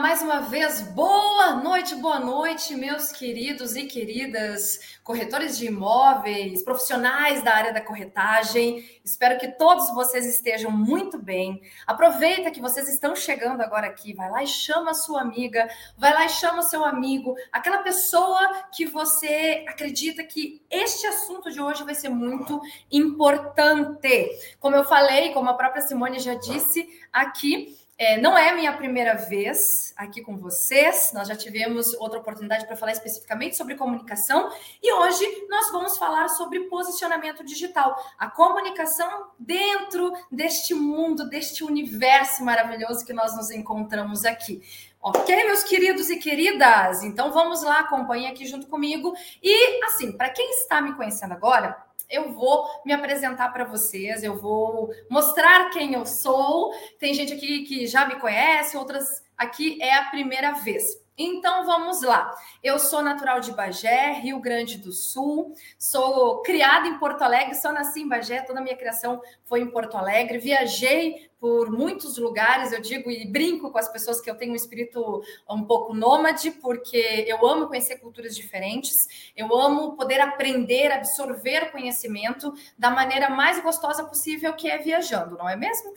mais uma vez, boa noite, boa noite, meus queridos e queridas corretores de imóveis, profissionais da área da corretagem. Espero que todos vocês estejam muito bem. Aproveita que vocês estão chegando agora aqui, vai lá e chama a sua amiga, vai lá e chama o seu amigo, aquela pessoa que você acredita que este assunto de hoje vai ser muito importante. Como eu falei, como a própria Simone já disse aqui, é, não é minha primeira vez aqui com vocês, nós já tivemos outra oportunidade para falar especificamente sobre comunicação e hoje nós vamos falar sobre posicionamento digital, a comunicação dentro deste mundo, deste universo maravilhoso que nós nos encontramos aqui. Ok, meus queridos e queridas? Então vamos lá, acompanhe aqui junto comigo. E assim, para quem está me conhecendo agora, eu vou me apresentar para vocês, eu vou mostrar quem eu sou. Tem gente aqui que já me conhece, outras aqui é a primeira vez. Então vamos lá. Eu sou natural de Bagé, Rio Grande do Sul. Sou criada em Porto Alegre, só nasci em Bagé, toda a minha criação foi em Porto Alegre. Viajei por muitos lugares, eu digo e brinco com as pessoas que eu tenho um espírito um pouco nômade, porque eu amo conhecer culturas diferentes, eu amo poder aprender, absorver conhecimento da maneira mais gostosa possível, que é viajando, não é mesmo?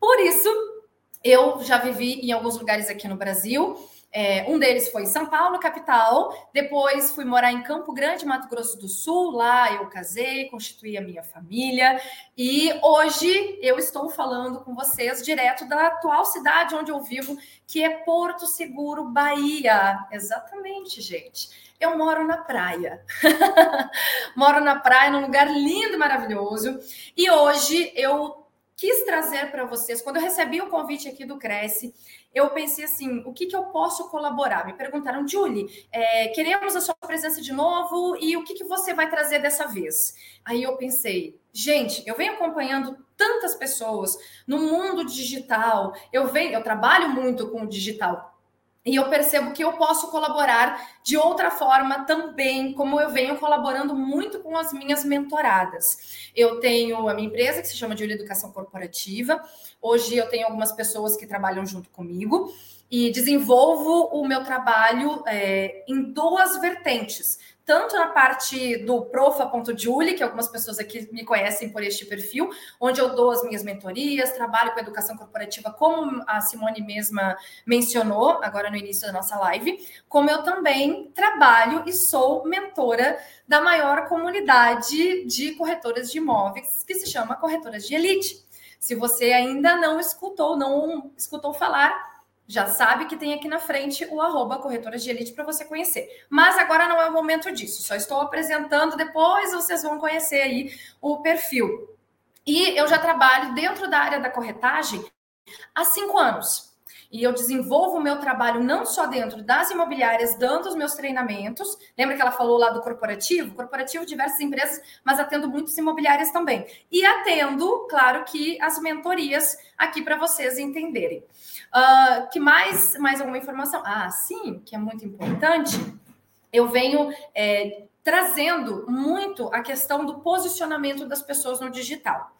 Por isso, eu já vivi em alguns lugares aqui no Brasil. É, um deles foi São Paulo, capital. Depois fui morar em Campo Grande, Mato Grosso do Sul. Lá eu casei, constituí a minha família. E hoje eu estou falando com vocês direto da atual cidade onde eu vivo, que é Porto Seguro, Bahia. Exatamente, gente. Eu moro na praia. moro na praia, num lugar lindo maravilhoso. E hoje eu quis trazer para vocês, quando eu recebi o convite aqui do Cresce, eu pensei assim: o que, que eu posso colaborar? Me perguntaram, Julie, é, queremos a sua presença de novo e o que, que você vai trazer dessa vez? Aí eu pensei, gente, eu venho acompanhando tantas pessoas no mundo digital, eu venho, eu trabalho muito com o digital e eu percebo que eu posso colaborar de outra forma também, como eu venho colaborando muito com as minhas mentoradas. Eu tenho a minha empresa que se chama de Educação Corporativa. Hoje eu tenho algumas pessoas que trabalham junto comigo e desenvolvo o meu trabalho é, em duas vertentes tanto na parte do profa.julie, que algumas pessoas aqui me conhecem por este perfil, onde eu dou as minhas mentorias, trabalho com educação corporativa, como a Simone mesma mencionou agora no início da nossa live, como eu também trabalho e sou mentora da maior comunidade de corretoras de imóveis, que se chama Corretoras de Elite. Se você ainda não escutou, não escutou falar, já sabe que tem aqui na frente o arroba de elite para você conhecer. Mas agora não é o momento disso, só estou apresentando, depois vocês vão conhecer aí o perfil. E eu já trabalho dentro da área da corretagem há cinco anos e eu desenvolvo o meu trabalho não só dentro das imobiliárias, dando os meus treinamentos. Lembra que ela falou lá do corporativo? Corporativo, diversas empresas, mas atendo muitas imobiliárias também. E atendo, claro que, as mentorias aqui para vocês entenderem. Uh, que mais, mais alguma informação? Ah, sim, que é muito importante. Eu venho é, trazendo muito a questão do posicionamento das pessoas no digital.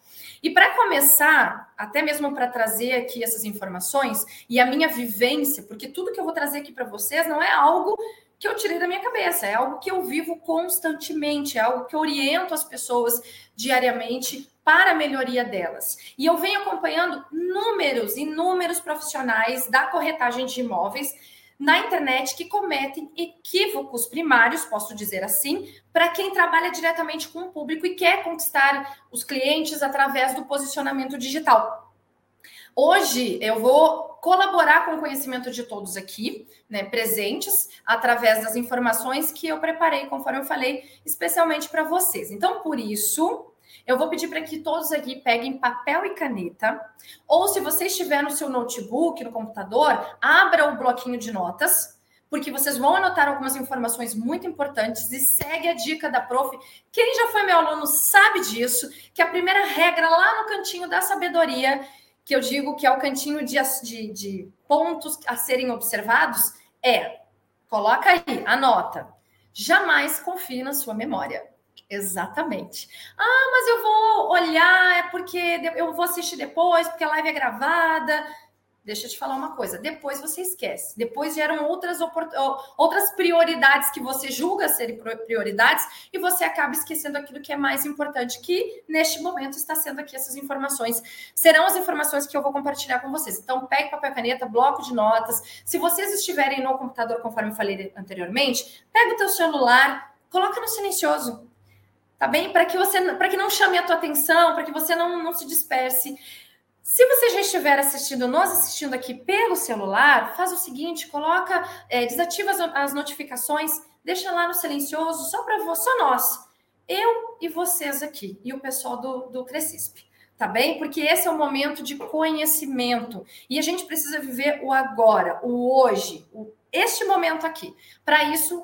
E para começar, até mesmo para trazer aqui essas informações e a minha vivência, porque tudo que eu vou trazer aqui para vocês não é algo que eu tirei da minha cabeça, é algo que eu vivo constantemente, é algo que oriento as pessoas diariamente para a melhoria delas. E eu venho acompanhando números, inúmeros profissionais da corretagem de imóveis na internet que cometem equívocos primários, posso dizer assim, para quem trabalha diretamente com o público e quer conquistar os clientes através do posicionamento digital. Hoje eu vou colaborar com o conhecimento de todos aqui, né, presentes, através das informações que eu preparei, conforme eu falei, especialmente para vocês. Então, por isso, eu vou pedir para que todos aqui peguem papel e caneta, ou se você estiver no seu notebook, no computador, abra o bloquinho de notas, porque vocês vão anotar algumas informações muito importantes e segue a dica da prof. Quem já foi meu aluno sabe disso, que a primeira regra lá no cantinho da sabedoria que eu digo que é o cantinho de, de, de pontos a serem observados é: coloca aí, anota. Jamais confie na sua memória. Exatamente. Ah, mas eu vou olhar, é porque eu vou assistir depois, porque a live é gravada. Deixa eu te falar uma coisa. Depois você esquece. Depois geram outras, outras prioridades que você julga serem prioridades e você acaba esquecendo aquilo que é mais importante, que neste momento está sendo aqui essas informações. Serão as informações que eu vou compartilhar com vocês. Então, pegue papel caneta, bloco de notas. Se vocês estiverem no computador, conforme eu falei anteriormente, pega o teu celular, coloca no silencioso. Tá bem? Para que você para que não chame a tua atenção, para que você não, não se disperse. Se você já estiver assistindo, nós assistindo aqui pelo celular, faz o seguinte: coloca, é, desativa as, as, notificações, deixa lá no silencioso, só para só nós, eu e vocês aqui, e o pessoal do, do Crescisp. Tá bem? Porque esse é o momento de conhecimento. E a gente precisa viver o agora, o hoje, o, este momento aqui. Para isso,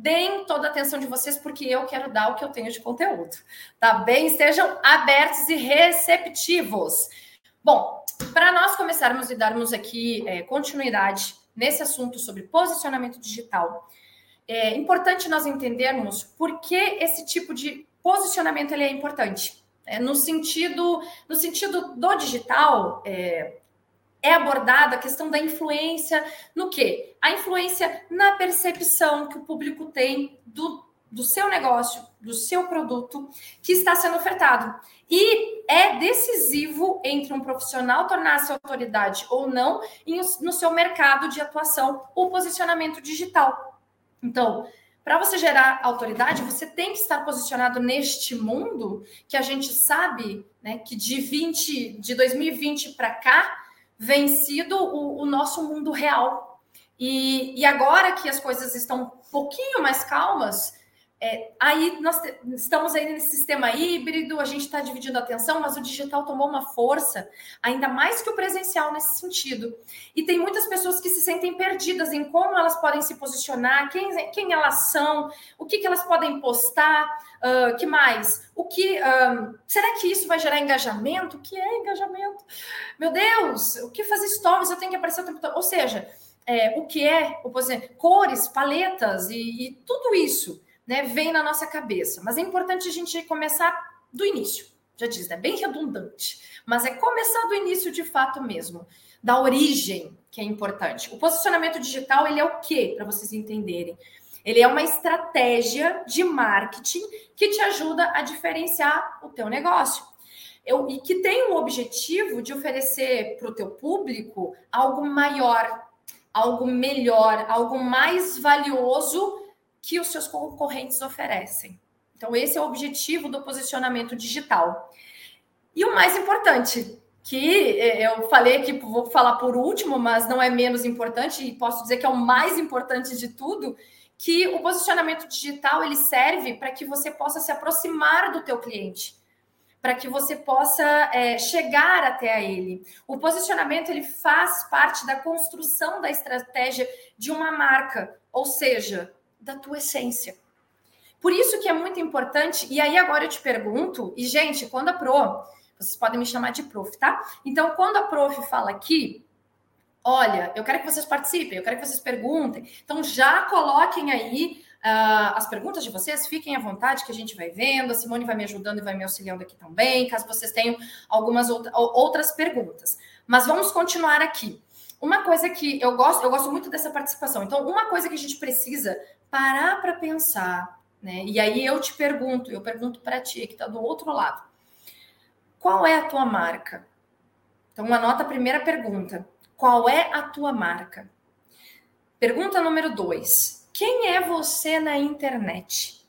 deem toda a atenção de vocês, porque eu quero dar o que eu tenho de conteúdo. Tá bem? Estejam abertos e receptivos. Bom, para nós começarmos e darmos aqui é, continuidade nesse assunto sobre posicionamento digital, é importante nós entendermos por que esse tipo de posicionamento ele é importante. É, no sentido no sentido do digital, é, é abordada a questão da influência no quê? A influência na percepção que o público tem do do seu negócio, do seu produto que está sendo ofertado. E é decisivo entre um profissional tornar-se autoridade ou não no seu mercado de atuação o posicionamento digital. Então, para você gerar autoridade, você tem que estar posicionado neste mundo que a gente sabe, né, que de 20 de 2020 para cá vem sido o, o nosso mundo real. E, e agora que as coisas estão um pouquinho mais calmas, é, aí nós estamos aí nesse sistema híbrido, a gente está dividindo a atenção, mas o digital tomou uma força, ainda mais que o presencial nesse sentido. E tem muitas pessoas que se sentem perdidas em como elas podem se posicionar, quem, quem elas são, o que, que elas podem postar, uh, que mais? O que uh, será que isso vai gerar engajamento? O que é engajamento? Meu Deus, o que fazer stories? Eu tenho que aparecer o tempo todo. Ou seja, é, o que é, o, cores, paletas e, e tudo isso né, vem na nossa cabeça. Mas é importante a gente começar do início. Já diz, né? Bem redundante. Mas é começar do início de fato mesmo, da origem, que é importante. O posicionamento digital, ele é o quê? Para vocês entenderem. Ele é uma estratégia de marketing que te ajuda a diferenciar o teu negócio. Eu, e que tem o objetivo de oferecer para o teu público algo maior, algo melhor, algo mais valioso que os seus concorrentes oferecem. Então, esse é o objetivo do posicionamento digital. E o mais importante, que é, eu falei que vou falar por último, mas não é menos importante, e posso dizer que é o mais importante de tudo, que o posicionamento digital ele serve para que você possa se aproximar do teu cliente, para que você possa é, chegar até a ele. O posicionamento ele faz parte da construção da estratégia de uma marca, ou seja, da tua essência. Por isso que é muito importante, e aí agora eu te pergunto, e gente, quando a Pro, vocês podem me chamar de prof, tá? Então, quando a prof fala aqui, olha, eu quero que vocês participem, eu quero que vocês perguntem, então já coloquem aí uh, as perguntas de vocês, fiquem à vontade que a gente vai vendo, a Simone vai me ajudando e vai me auxiliando aqui também, caso vocês tenham algumas outras perguntas. Mas vamos continuar aqui. Uma coisa que eu gosto, eu gosto muito dessa participação. Então, uma coisa que a gente precisa parar para pensar, né? E aí eu te pergunto, eu pergunto para ti que está do outro lado. Qual é a tua marca? Então anota a primeira pergunta. Qual é a tua marca? Pergunta número dois. Quem é você na internet?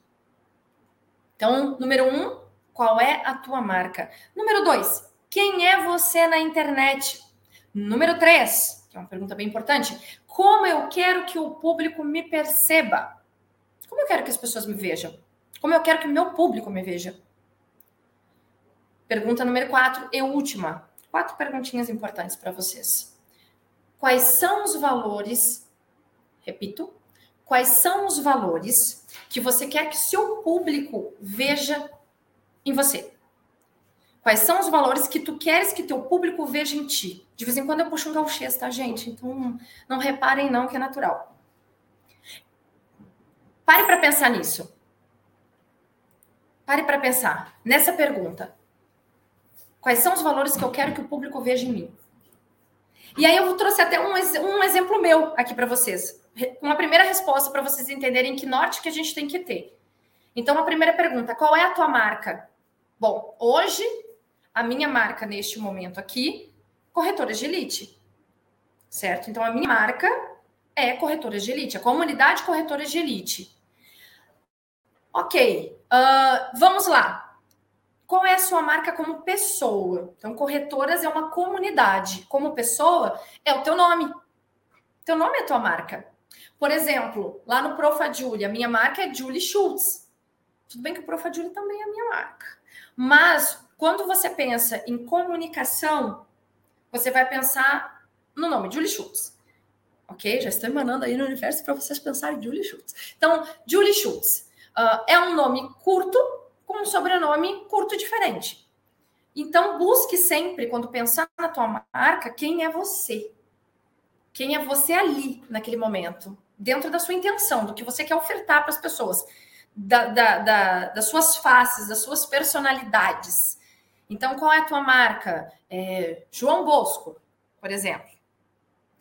Então, número um, qual é a tua marca? Número dois, quem é você na internet? Número três, que é uma pergunta bem importante. Como eu quero que o público me perceba? Como eu quero que as pessoas me vejam? Como eu quero que o meu público me veja? Pergunta número quatro e última. Quatro perguntinhas importantes para vocês. Quais são os valores? Repito. Quais são os valores que você quer que seu público veja em você? Quais são os valores que tu queres que teu público veja em ti? De vez em quando eu puxo um gauchês, tá, gente? Então, não reparem não que é natural. Pare para pensar nisso. Pare para pensar nessa pergunta. Quais são os valores que eu quero que o público veja em mim? E aí eu trouxe até um, um exemplo meu aqui para vocês. Uma primeira resposta para vocês entenderem que norte que a gente tem que ter. Então, a primeira pergunta, qual é a tua marca? Bom, hoje a minha marca neste momento aqui, corretora de elite. Certo? Então, a minha marca é corretora de elite, a comunidade corretora de elite. Ok, uh, vamos lá. Qual é a sua marca como pessoa? Então, corretoras é uma comunidade. Como pessoa, é o teu nome. Teu nome é a tua marca. Por exemplo, lá no Profa Julie, a minha marca é Julie Schultz. Tudo bem que o Profa Julie também é minha marca. Mas quando você pensa em comunicação, você vai pensar no nome Julie Schultz. Ok? Já estou emanando aí no universo para vocês pensarem em Julie Schultz. Então, Julie Schultz uh, é um nome curto com um sobrenome curto diferente. Então, busque sempre, quando pensar na tua marca, quem é você. Quem é você ali, naquele momento. Dentro da sua intenção, do que você quer ofertar para as pessoas. Da, da, da, das suas faces, das suas personalidades. Então, qual é a tua marca? É, João Bosco, por exemplo.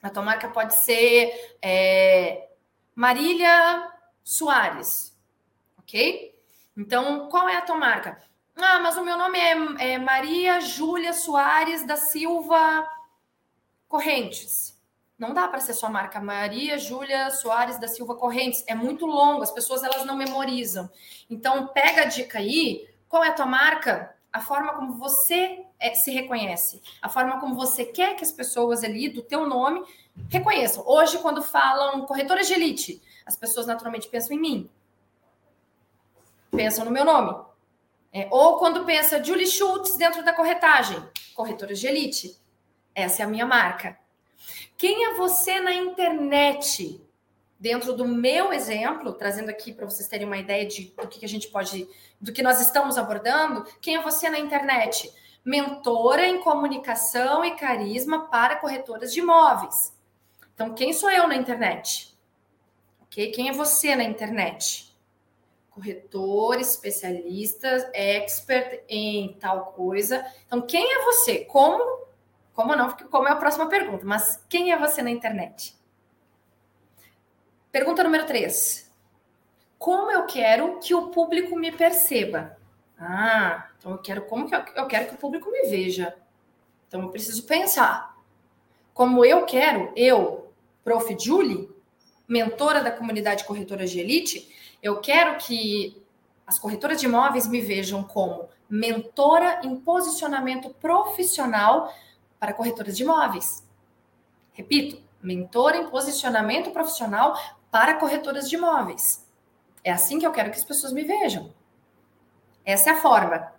A tua marca pode ser é, Marília Soares, ok? Então, qual é a tua marca? Ah, mas o meu nome é, é Maria Júlia Soares da Silva Correntes. Não dá para ser sua marca Maria Júlia Soares da Silva Correntes. É muito longo, as pessoas elas não memorizam. Então, pega a dica aí. Qual é a tua marca? A forma como você é, se reconhece, a forma como você quer que as pessoas ali do teu nome reconheçam. Hoje, quando falam corretora de elite, as pessoas naturalmente pensam em mim, pensam no meu nome. É, ou quando pensa Julie Schultz dentro da corretagem, corretora de elite, essa é a minha marca. Quem é você na internet? Dentro do meu exemplo, trazendo aqui para vocês terem uma ideia de do que a gente pode do que nós estamos abordando, quem é você na internet? Mentora em comunicação e carisma para corretoras de imóveis. Então, quem sou eu na internet? Ok? Quem é você na internet? Corretor, especialista, expert em tal coisa. Então, quem é você? Como? Como não? Como é a próxima pergunta. Mas quem é você na internet? Pergunta número 3 como eu quero que o público me perceba. Ah, então eu quero como que eu, eu quero que o público me veja. Então eu preciso pensar. Como eu quero, eu, Prof. Julie, mentora da comunidade corretoras de elite, eu quero que as corretoras de imóveis me vejam como mentora em posicionamento profissional para corretoras de imóveis. Repito, mentora em posicionamento profissional para corretoras de imóveis. É assim que eu quero que as pessoas me vejam. Essa é a forma.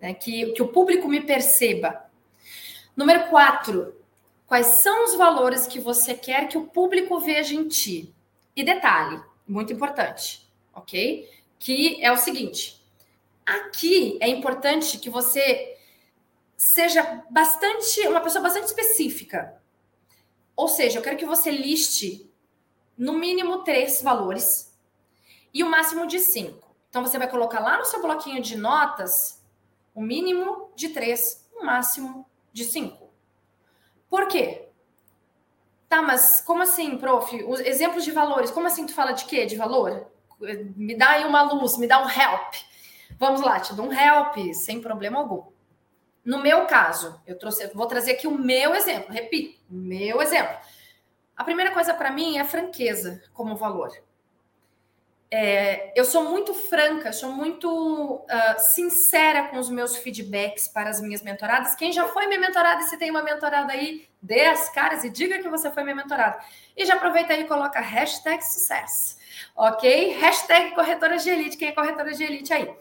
Né? Que, que o público me perceba. Número quatro. Quais são os valores que você quer que o público veja em ti? E detalhe, muito importante, ok? Que é o seguinte: aqui é importante que você seja bastante, uma pessoa bastante específica. Ou seja, eu quero que você liste no mínimo três valores e o máximo de 5. Então, você vai colocar lá no seu bloquinho de notas o mínimo de 3, o máximo de 5. Por quê? Tá, mas como assim, prof? Os exemplos de valores, como assim tu fala de quê? De valor? Me dá aí uma luz, me dá um help. Vamos lá, te dou um help, sem problema algum. No meu caso, eu trouxe, vou trazer aqui o meu exemplo, repito, meu exemplo. A primeira coisa para mim é a franqueza como valor é, eu sou muito franca, sou muito uh, sincera com os meus feedbacks para as minhas mentoradas. Quem já foi minha mentorada e se tem uma mentorada aí, dê as caras e diga que você foi minha mentorada. E já aproveita aí e coloca hashtag sucesso, ok? Hashtag corretora de elite, quem é corretora de elite aí?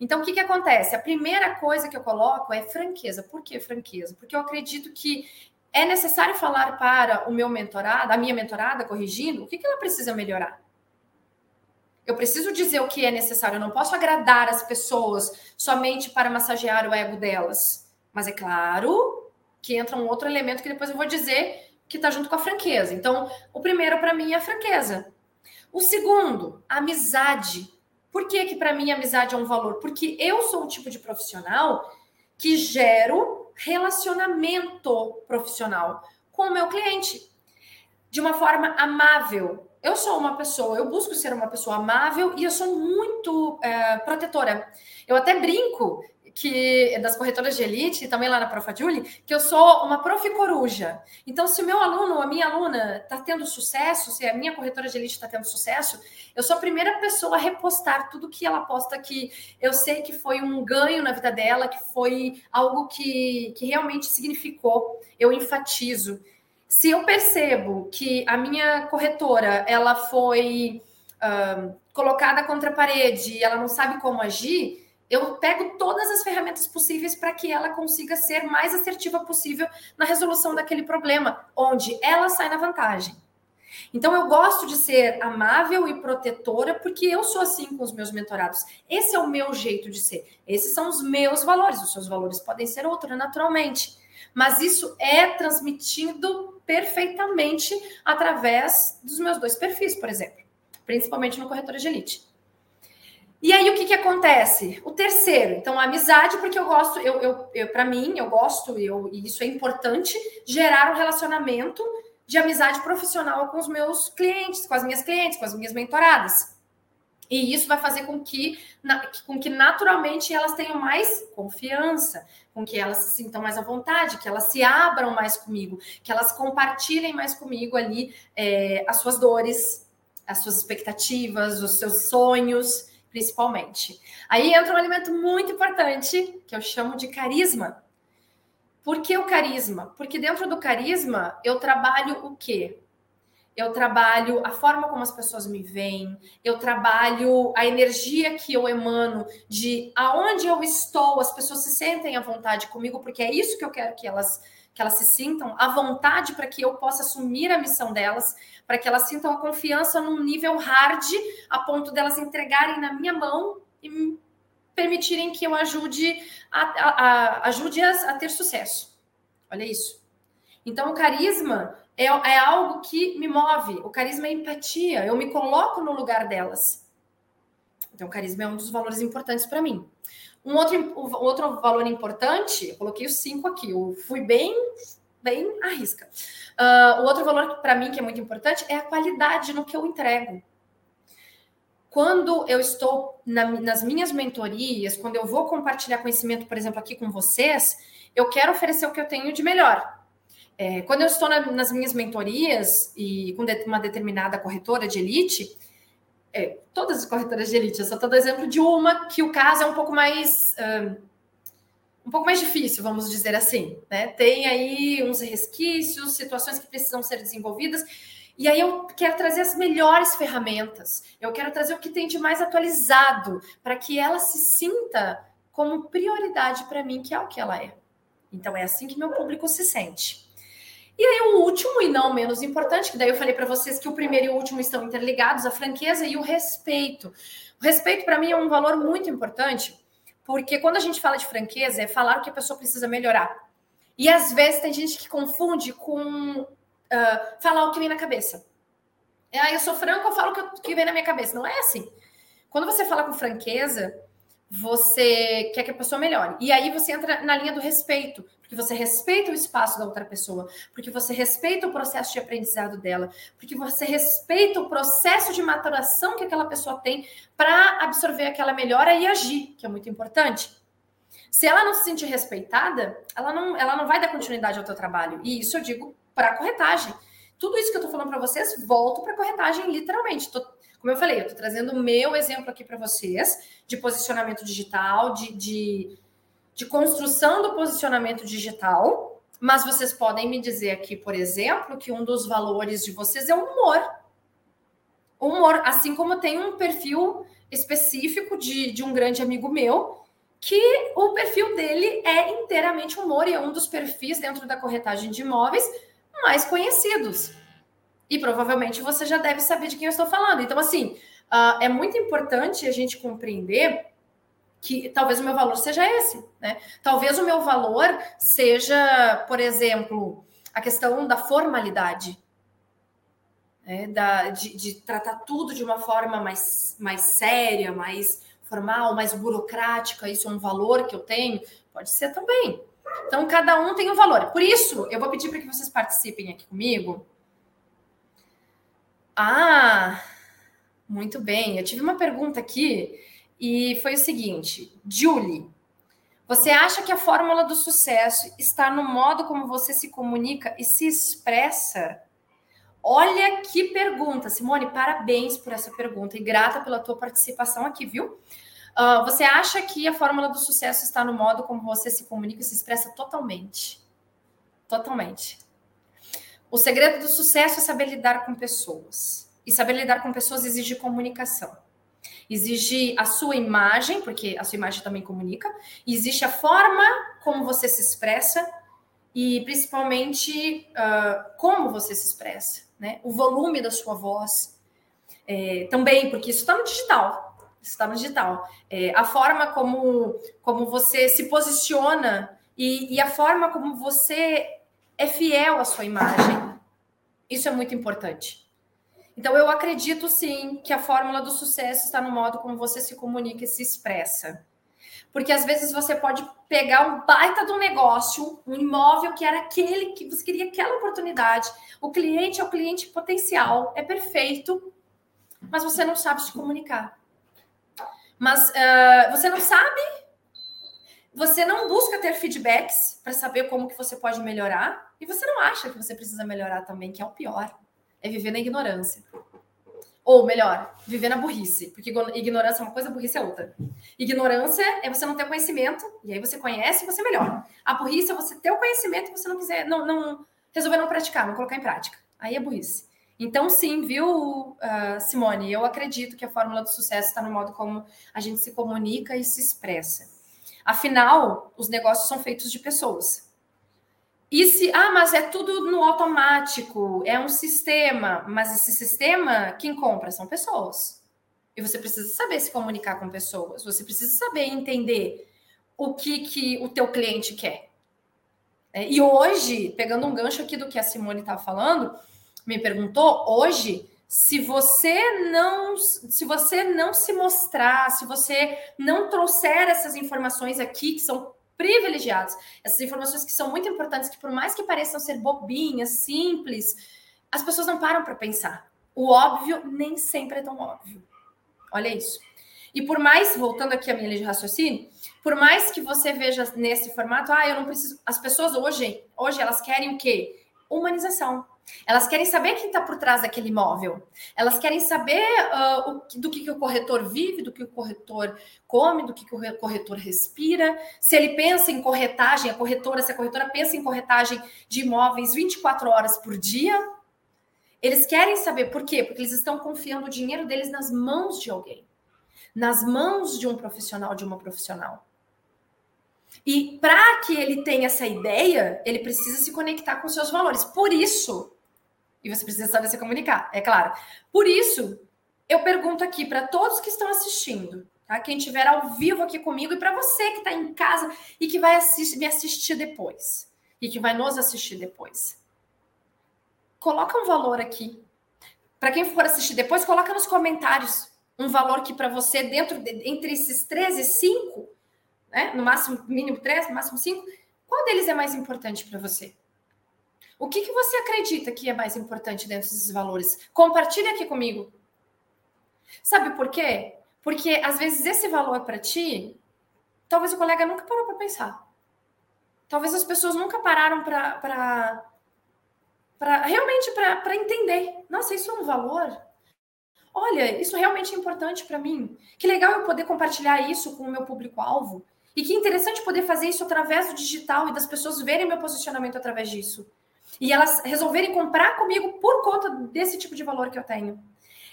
Então, o que, que acontece? A primeira coisa que eu coloco é franqueza. Por que franqueza? Porque eu acredito que é necessário falar para o meu mentorado, a minha mentorada, corrigindo, o que, que ela precisa melhorar Eu preciso dizer o que é necessário. Eu não posso agradar as pessoas somente para massagear o ego delas. Mas é claro que entra um outro elemento que depois eu vou dizer que está junto com a franqueza. Então, o primeiro para mim é a franqueza. O segundo, a amizade. Por que que para mim a amizade é um valor? Porque eu sou o tipo de profissional que gero relacionamento profissional com o meu cliente de uma forma amável. Eu sou uma pessoa, eu busco ser uma pessoa amável e eu sou muito é, protetora. Eu até brinco que das corretoras de elite, também lá na Profa Julie, que eu sou uma prof coruja. Então, se o meu aluno ou a minha aluna está tendo sucesso, se a minha corretora de elite está tendo sucesso, eu sou a primeira pessoa a repostar tudo que ela posta que eu sei que foi um ganho na vida dela, que foi algo que, que realmente significou. Eu enfatizo. Se eu percebo que a minha corretora ela foi uh, colocada contra a parede e ela não sabe como agir, eu pego todas as ferramentas possíveis para que ela consiga ser mais assertiva possível na resolução daquele problema, onde ela sai na vantagem. Então eu gosto de ser amável e protetora porque eu sou assim com os meus mentorados. Esse é o meu jeito de ser. Esses são os meus valores. Os seus valores podem ser outros, naturalmente. Mas isso é transmitido perfeitamente através dos meus dois perfis, por exemplo, principalmente no corretor de elite. E aí o que, que acontece? O terceiro, então a amizade, porque eu gosto, eu, eu, eu para mim, eu gosto, eu, e isso é importante, gerar um relacionamento de amizade profissional com os meus clientes, com as minhas clientes, com as minhas mentoradas. E isso vai fazer com que, na, com que naturalmente elas tenham mais confiança, com que elas se sintam mais à vontade, que elas se abram mais comigo, que elas compartilhem mais comigo ali é, as suas dores, as suas expectativas, os seus sonhos principalmente. Aí entra um elemento muito importante que eu chamo de carisma. Por que o carisma? Porque dentro do carisma eu trabalho o quê? Eu trabalho a forma como as pessoas me veem, eu trabalho a energia que eu emano de aonde eu estou, as pessoas se sentem à vontade comigo, porque é isso que eu quero que elas que elas se sintam à vontade para que eu possa assumir a missão delas, para que elas sintam a confiança num nível hard, a ponto delas entregarem na minha mão e permitirem que eu ajude a, a, a ajude-as a ter sucesso. Olha isso. Então, o carisma é, é algo que me move. O carisma é empatia. Eu me coloco no lugar delas. Então, o carisma é um dos valores importantes para mim. Um outro, um outro valor importante, eu coloquei os cinco aqui, eu fui bem, bem à risca. Uh, o outro valor para mim que é muito importante é a qualidade no que eu entrego. Quando eu estou na, nas minhas mentorias, quando eu vou compartilhar conhecimento, por exemplo, aqui com vocês, eu quero oferecer o que eu tenho de melhor. É, quando eu estou na, nas minhas mentorias e com de, uma determinada corretora de elite, é, todas as corretoras de elite, eu só estou dando exemplo de uma que o caso é um pouco mais um, pouco mais difícil, vamos dizer assim, né? Tem aí uns resquícios, situações que precisam ser desenvolvidas. E aí eu quero trazer as melhores ferramentas. Eu quero trazer o que tem de mais atualizado para que ela se sinta como prioridade para mim, que é o que ela é. Então é assim que meu público se sente. E aí o último e não menos importante, que daí eu falei para vocês que o primeiro e o último estão interligados, a franqueza e o respeito. O respeito para mim é um valor muito importante, porque quando a gente fala de franqueza é falar o que a pessoa precisa melhorar. E às vezes tem gente que confunde com uh, falar o que vem na cabeça. É, ah, eu sou franco, eu falo o que vem na minha cabeça. Não é assim. Quando você fala com franqueza, você quer que a pessoa melhore. E aí você entra na linha do respeito, porque você respeita o espaço da outra pessoa, porque você respeita o processo de aprendizado dela, porque você respeita o processo de maturação que aquela pessoa tem para absorver aquela melhora e agir, que é muito importante. Se ela não se sentir respeitada, ela não, ela não vai dar continuidade ao teu trabalho. E isso eu digo para corretagem. Tudo isso que eu estou falando para vocês, volto para corretagem literalmente. Tô, como eu falei, eu estou trazendo o meu exemplo aqui para vocês de posicionamento digital, de, de de construção do posicionamento digital, mas vocês podem me dizer aqui, por exemplo, que um dos valores de vocês é o humor. O humor, assim como tem um perfil específico de, de um grande amigo meu, que o perfil dele é inteiramente humor e é um dos perfis dentro da corretagem de imóveis mais conhecidos. E provavelmente você já deve saber de quem eu estou falando. Então, assim, uh, é muito importante a gente compreender que talvez o meu valor seja esse, né? Talvez o meu valor seja, por exemplo, a questão da formalidade, né? da, de, de tratar tudo de uma forma mais, mais séria, mais formal, mais burocrática. Isso é um valor que eu tenho? Pode ser também. Então, cada um tem um valor. Por isso, eu vou pedir para que vocês participem aqui comigo. Ah, muito bem. Eu tive uma pergunta aqui e foi o seguinte: Julie, você acha que a fórmula do sucesso está no modo como você se comunica e se expressa? Olha que pergunta, Simone, parabéns por essa pergunta e grata pela tua participação aqui, viu? Uh, você acha que a fórmula do sucesso está no modo como você se comunica e se expressa totalmente? Totalmente. O segredo do sucesso é saber lidar com pessoas. E saber lidar com pessoas exige comunicação. Exige a sua imagem, porque a sua imagem também comunica. Existe a forma como você se expressa e principalmente uh, como você se expressa, né? O volume da sua voz. É, também, porque isso está no digital está no digital. É, a forma como, como você se posiciona e, e a forma como você é fiel à sua imagem. Isso é muito importante. Então, eu acredito sim que a fórmula do sucesso está no modo como você se comunica e se expressa. Porque às vezes você pode pegar um baita um negócio, um imóvel que era aquele que você queria aquela oportunidade. O cliente é o cliente potencial, é perfeito, mas você não sabe se comunicar. Mas uh, você não sabe, você não busca ter feedbacks para saber como que você pode melhorar, e você não acha que você precisa melhorar também, que é o pior. É viver na ignorância. Ou melhor, viver na burrice. Porque ignorância é uma coisa, burrice é outra. Ignorância é você não ter conhecimento, e aí você conhece e você melhora. A burrice é você ter o conhecimento e você não quiser, não, não resolver não praticar, não colocar em prática. Aí é burrice. Então, sim, viu, uh, Simone? Eu acredito que a fórmula do sucesso está no modo como a gente se comunica e se expressa. Afinal, os negócios são feitos de pessoas. E se, ah, mas é tudo no automático, é um sistema, mas esse sistema, quem compra são pessoas. E você precisa saber se comunicar com pessoas, você precisa saber entender o que, que o teu cliente quer. É, e hoje, pegando um gancho aqui do que a Simone estava falando, me perguntou hoje se você não se você não se mostrar, se você não trouxer essas informações aqui que são privilegiadas, essas informações que são muito importantes, que por mais que pareçam ser bobinhas, simples, as pessoas não param para pensar. O óbvio nem sempre é tão óbvio. Olha isso. E por mais, voltando aqui à minha linha de raciocínio, por mais que você veja nesse formato, ah, eu não preciso. As pessoas hoje, hoje elas querem o quê? Humanização. Elas querem saber quem está por trás daquele imóvel. Elas querem saber uh, o, do que, que, o corretor vive, do que o corretor come, do que, que o corretor respira. Se ele pensa em corretagem, a corretora, se a corretora pensa em corretagem de imóveis 24 horas por dia. Eles querem saber por quê? Porque eles estão confiando o dinheiro deles nas mãos de alguém, nas mãos de um profissional, de uma profissional. E para que ele tenha essa ideia, ele precisa se conectar com seus valores. Por isso, e você precisa saber se comunicar, é claro. Por isso, eu pergunto aqui para todos que estão assistindo, tá? Quem estiver ao vivo aqui comigo e para você que está em casa e que vai assistir, me assistir depois e que vai nos assistir depois. Coloca um valor aqui. Para quem for assistir depois, coloca nos comentários um valor que para você dentro de, entre esses 13 e 5 né? no máximo, mínimo três, no máximo cinco, qual deles é mais importante para você? O que, que você acredita que é mais importante dentro desses valores? Compartilhe aqui comigo. Sabe por quê? Porque às vezes esse valor para ti, talvez o colega nunca parou para pensar. Talvez as pessoas nunca pararam para para realmente para entender. Nossa, isso é um valor. Olha, isso realmente é importante para mim. Que legal eu poder compartilhar isso com o meu público-alvo. E que interessante poder fazer isso através do digital e das pessoas verem meu posicionamento através disso. E elas resolverem comprar comigo por conta desse tipo de valor que eu tenho.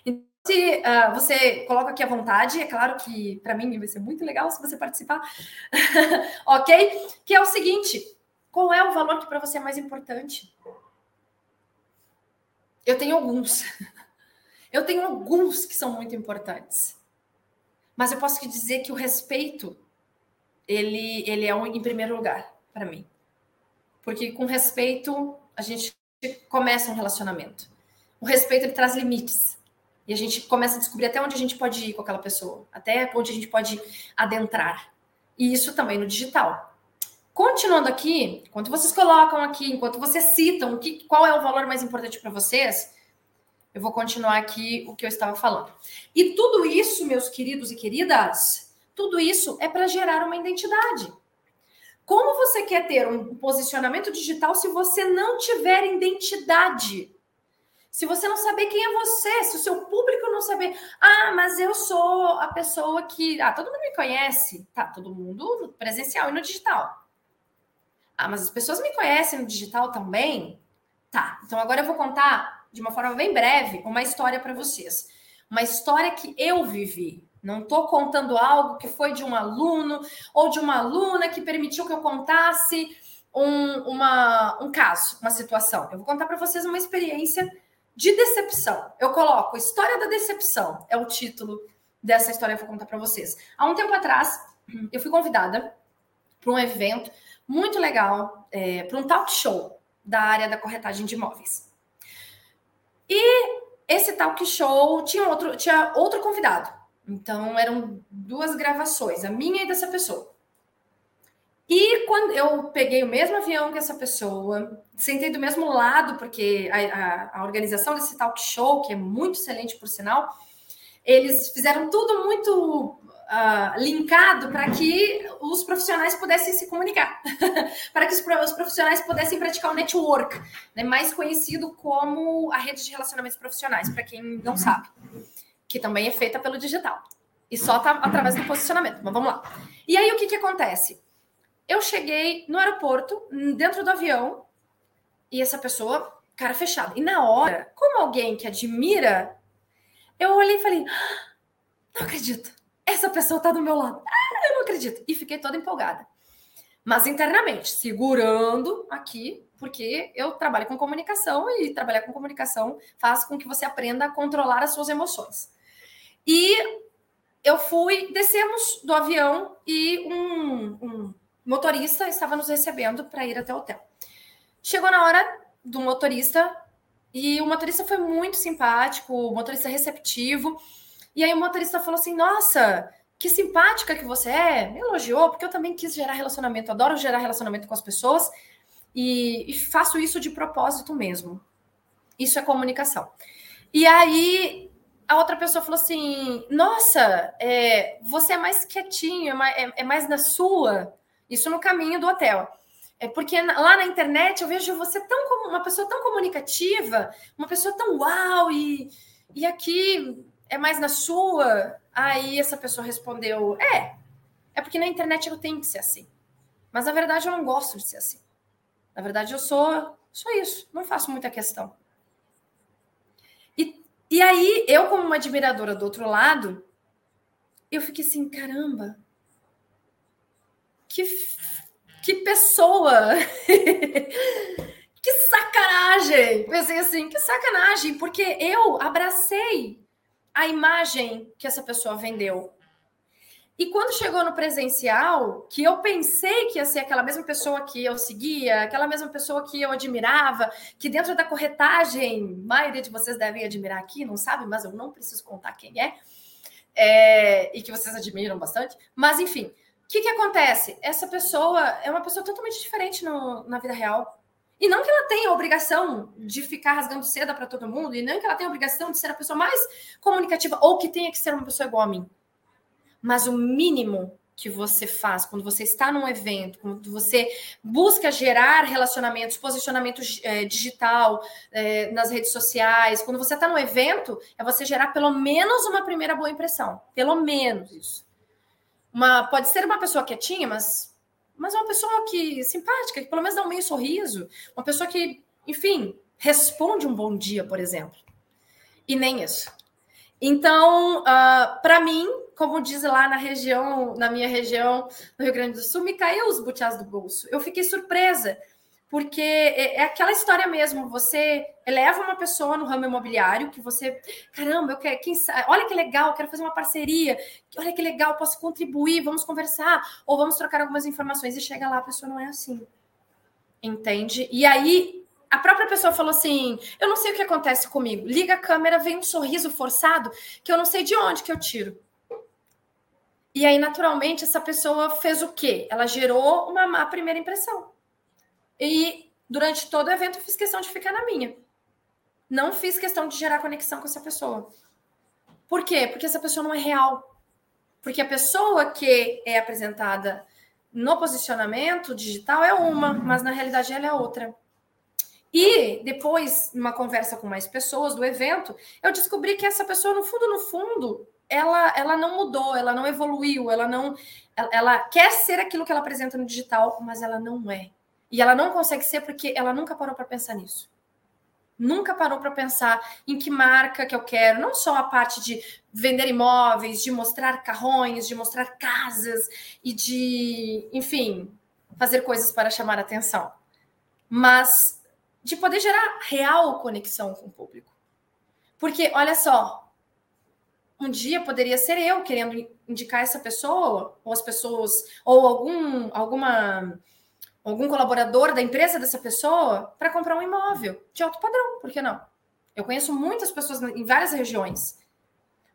Então, se uh, você coloca aqui à vontade, é claro que para mim vai ser muito legal se você participar, ok? Que é o seguinte: qual é o valor que para você é mais importante? Eu tenho alguns. Eu tenho alguns que são muito importantes. Mas eu posso te dizer que o respeito, ele, ele é um, em primeiro lugar para mim. Porque com respeito, a gente começa um relacionamento. O respeito, ele traz limites. E a gente começa a descobrir até onde a gente pode ir com aquela pessoa. Até onde a gente pode adentrar. E isso também no digital. Continuando aqui, enquanto vocês colocam aqui, enquanto vocês citam que, qual é o valor mais importante para vocês, eu vou continuar aqui o que eu estava falando. E tudo isso, meus queridos e queridas, tudo isso é para gerar uma identidade. Como você quer ter um posicionamento digital se você não tiver identidade? Se você não saber quem é você, se o seu público não saber, ah, mas eu sou a pessoa que, ah, todo mundo me conhece, tá? Todo mundo no presencial e no digital. Ah, mas as pessoas me conhecem no digital também? Tá. Então agora eu vou contar de uma forma bem breve, uma história para vocês. Uma história que eu vivi. Não estou contando algo que foi de um aluno ou de uma aluna que permitiu que eu contasse um, uma, um caso, uma situação. Eu vou contar para vocês uma experiência de decepção. Eu coloco História da Decepção, é o título dessa história que eu vou contar para vocês. Há um tempo atrás, eu fui convidada para um evento muito legal, é, para um talk show da área da corretagem de imóveis. E esse talk show tinha outro, tinha outro convidado. Então eram duas gravações, a minha e dessa pessoa. E quando eu peguei o mesmo avião que essa pessoa, sentei do mesmo lado, porque a, a, a organização desse talk show, que é muito excelente por sinal, eles fizeram tudo muito uh, linkado para que os profissionais pudessem se comunicar, para que os, os, profissionais pudessem praticar o network, né, mais conhecido como a rede de relacionamentos profissionais, para quem não sabe, que também é feita pelo digital. E só tá através do posicionamento. Mas vamos lá. E aí o que, que acontece? Eu cheguei no aeroporto, dentro do avião, e essa pessoa, cara fechada. E na hora, como alguém que admira, eu olhei e falei: ah, não acredito essa pessoa está do meu lado. Ah, eu não acredito. E fiquei toda empolgada. Mas internamente, segurando aqui, porque eu trabalho com comunicação e trabalhar com comunicação faz com que você aprenda a controlar as suas emoções. E eu fui, descemos do avião e um, um motorista estava nos recebendo para ir até o hotel. Chegou na hora do motorista e o motorista foi muito simpático, o motorista receptivo. E aí o motorista falou assim: Nossa, que simpática que você é. Me elogiou, porque eu também quis gerar relacionamento, adoro gerar relacionamento com as pessoas e, e faço isso de propósito mesmo. Isso é comunicação. E aí a outra pessoa falou assim: Nossa, é, você é mais quietinho, é mais, é, é mais na sua. Isso no caminho do hotel. É porque lá na internet eu vejo você tão como uma pessoa tão comunicativa, uma pessoa tão uau, e, e aqui é mais na sua? Aí essa pessoa respondeu: É, é porque na internet eu tenho que ser assim. Mas na verdade eu não gosto de ser assim. Na verdade eu sou só isso, não faço muita questão. E, aí eu, como uma admiradora do outro lado, eu fiquei assim: caramba, que, que pessoa! que sacanagem! Pensei assim, que sacanagem, porque eu abracei a imagem que essa pessoa vendeu. E quando chegou no presencial, que eu pensei que ia ser aquela mesma pessoa que eu seguia, aquela mesma pessoa que eu admirava, que dentro da corretagem, maioria de vocês devem admirar aqui, não sabe, mas eu não preciso contar quem é, é e que vocês admiram bastante. Mas, enfim, o que, que acontece? Essa pessoa é uma pessoa totalmente diferente no, na vida real. E não que ela tenha a obrigação de ficar rasgando seda para todo mundo, e não que ela tenha a obrigação de ser a pessoa mais comunicativa, ou que tenha que ser uma pessoa igual a mim. Mas o mínimo que você faz quando você está num evento, quando você busca gerar relacionamentos, posicionamento é, digital é, nas redes sociais, quando você está num evento, é você gerar pelo menos uma primeira boa impressão. Pelo menos isso. Uma, pode ser uma pessoa quietinha, mas mas uma pessoa que simpática, que pelo menos dá um meio sorriso, uma pessoa que, enfim, responde um bom dia, por exemplo. E nem isso. Então, uh, ah, para mim, como diz lá na região, na minha região do Rio Grande do Sul, me caiu os butiás do bolso. Eu fiquei surpresa, porque é, é, aquela história mesmo. Você eleva uma pessoa no ramo imobiliário que você, caramba, eu quero, quem sabe, olha que legal, quero fazer uma parceria, olha que legal, posso contribuir, vamos conversar, ou vamos trocar algumas informações, e chega lá, a pessoa não é assim. Entende? E aí a própria pessoa falou assim: eu não sei o que acontece comigo. Liga a câmera, vem um sorriso forçado que eu não sei de onde que eu tiro. E aí, naturalmente, essa pessoa fez o quê? Ela gerou uma má primeira impressão. E durante todo o evento eu fiz questão de ficar na minha. Não fiz questão de gerar conexão com essa pessoa. Por quê? Porque essa pessoa não é real. Porque a pessoa que é apresentada no posicionamento digital é uma, mas na realidade ela é outra. E depois, numa conversa com mais pessoas do evento, eu descobri que essa pessoa, no fundo, no fundo, ela, ela não mudou, ela não evoluiu, ela não. Ela, ela quer ser aquilo que ela apresenta no digital, mas ela não é. E ela não consegue ser porque ela nunca parou para pensar nisso. Nunca parou para pensar em que marca que eu quero, não só a parte de vender imóveis, de mostrar carrões, de mostrar casas e de, enfim, fazer coisas para chamar atenção, mas de poder gerar real conexão com o público. Porque, olha só, um dia poderia ser eu querendo indicar essa pessoa, ou as pessoas, ou algum, alguma algum colaborador da empresa dessa pessoa para comprar um imóvel de alto padrão, por que não? Eu conheço muitas pessoas em várias regiões,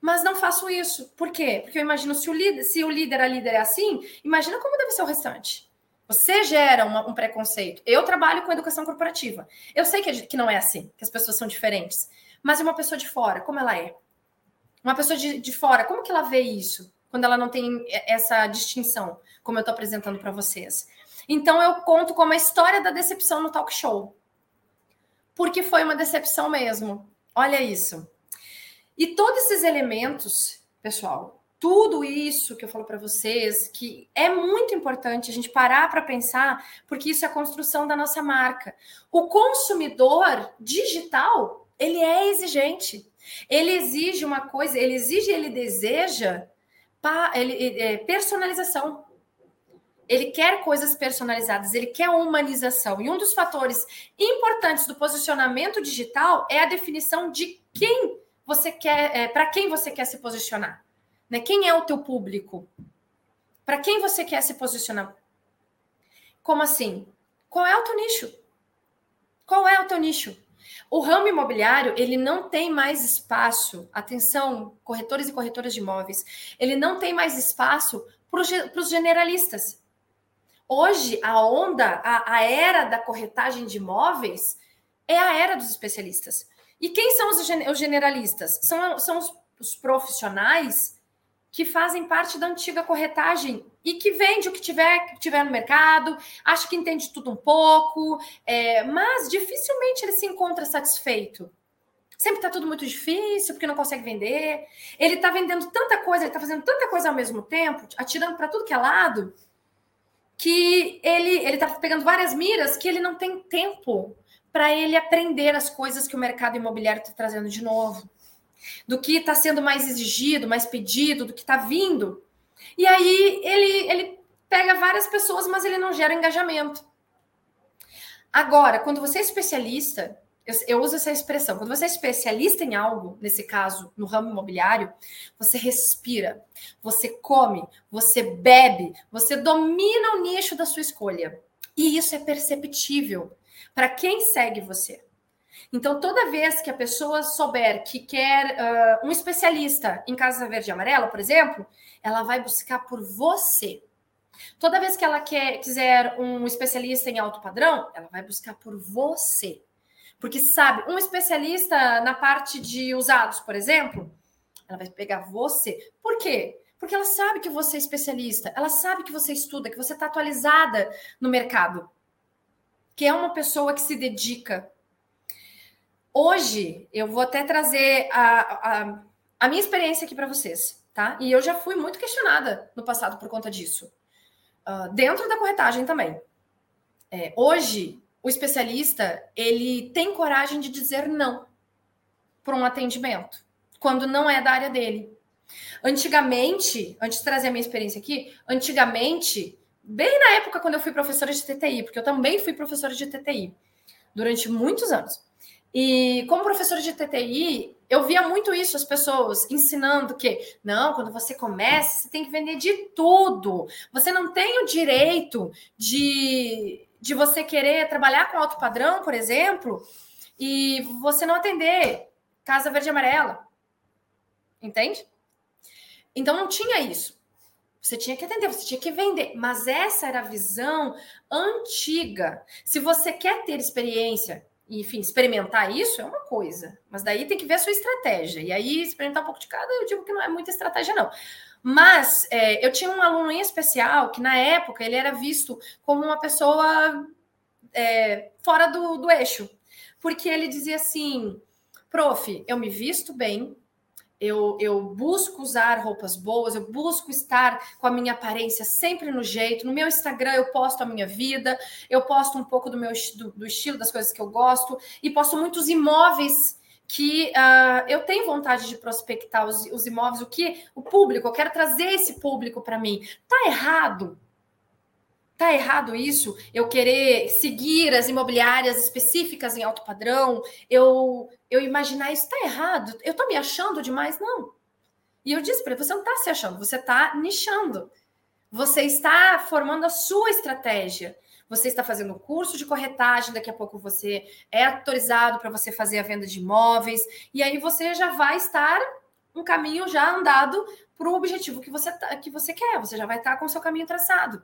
mas não faço isso. Por quê? Porque eu imagino se o líder, se o líder, a líder é assim, imagina como deve ser o restante. Você gera uma, um preconceito. Eu trabalho com educação corporativa. Eu sei que, que não é assim, que as pessoas são diferentes. Mas uma pessoa de fora, como ela é? Uma pessoa de, de fora, como que ela vê isso? Quando ela não tem essa distinção, como eu estou apresentando para vocês. Então eu conto como a história da decepção no talk show. Porque foi uma decepção mesmo. Olha isso. E todos esses elementos, pessoal, tudo isso que eu falo para vocês, que é muito importante a gente parar para pensar, porque isso é a construção da nossa marca. O consumidor digital, ele é exigente. Ele exige uma coisa, ele exige, ele deseja é, personalização. Ele quer coisas personalizadas, ele quer humanização. E um dos fatores importantes do posicionamento digital é a definição de quem você quer, é, para quem você quer se posicionar. Né? Quem é o teu público? Para quem você quer se posicionar? Como assim? Qual é o teu nicho? Qual é o teu nicho? O ramo imobiliário, ele não tem mais espaço, atenção, corretores e corretoras de imóveis, ele não tem mais espaço para os generalistas. Hoje, a onda, a, a era da corretagem de imóveis é a era dos especialistas. E quem são os, os generalistas? São, são os, os profissionais que fazem parte da antiga corretagem e que vende o que tiver, que tiver no mercado, acha que entende tudo um pouco, é, mas dificilmente ele se encontra satisfeito. Sempre está tudo muito difícil, porque não consegue vender. Ele está vendendo tanta coisa, ele está fazendo tanta coisa ao mesmo tempo, atirando para tudo que é lado, que ele ele está pegando várias miras que ele não tem tempo para ele aprender as coisas que o mercado imobiliário está trazendo de novo, do que está sendo mais exigido, mais pedido, do que está vindo. E aí ele, ele pega várias pessoas, mas ele não gera engajamento. Agora, quando você é especialista, eu, eu, uso essa expressão. Quando você é especialista em algo, nesse caso, no ramo imobiliário, você respira, você come, você bebe, você domina o nicho da sua escolha. E isso é perceptível para quem segue você. Então, toda vez que a pessoa souber que quer uh, um especialista em Casa Verde e Amarela, por exemplo, ela vai buscar por você. Toda vez que ela quer, quiser um especialista em alto padrão, ela vai buscar por você. Porque sabe, um especialista na parte de usados, por exemplo, ela vai pegar você. Por quê? Porque ela sabe que você é especialista, ela sabe que você estuda, que você está atualizada no mercado, que é uma pessoa que se dedica. Hoje, eu vou até trazer a, a, a minha experiência aqui para vocês, tá? E eu já fui muito questionada no passado por conta disso. Uh, dentro da corretagem também. É, hoje, o especialista ele tem coragem de dizer não para um atendimento quando não é da área dele. Antigamente, antes de trazer a minha experiência aqui, antigamente bem na época quando eu fui professora de TTI, porque eu também fui professora de TTI durante muitos anos. E como professora de TTI, eu via muito isso, as pessoas ensinando que, não, quando você começa, você tem que vender de tudo. Você não tem o direito de, de você querer trabalhar com alto padrão, por exemplo, e você não atender Casa Verde e Amarela. Entende? Então não tinha isso. Você tinha que atender, você tinha que vender. Mas essa era a visão antiga. Se você quer ter experiência enfim, experimentar isso é uma coisa, mas daí tem que ver a sua estratégia. E aí, experimentar um pouco de cada, eu digo que não é muita estratégia, não. Mas é, eu tinha um aluno em especial que, na época, ele era visto como uma pessoa é, fora do, do eixo, porque ele dizia assim: prof, eu me visto bem, eu, eu busco usar roupas boas, eu busco estar com a minha aparência sempre no jeito. No meu Instagram eu posto a minha vida, eu posto um pouco do meu do, do estilo, das coisas que eu gosto, e posto muitos imóveis que uh, eu tenho vontade de prospectar os, os imóveis, o que o público, eu quero trazer esse público para mim. Tá errado? Tá errado isso? Eu querer seguir as imobiliárias específicas em alto padrão? Eu eu imaginar isso tá errado? Eu tô me achando demais? Não. E eu disse para você não está se achando, você está nichando. Você está formando a sua estratégia. Você está fazendo um curso de corretagem, daqui a pouco você é autorizado para você fazer a venda de imóveis, e aí você já vai estar um caminho já andado para o objetivo que você, tá, que você quer, você já vai estar com o seu caminho traçado.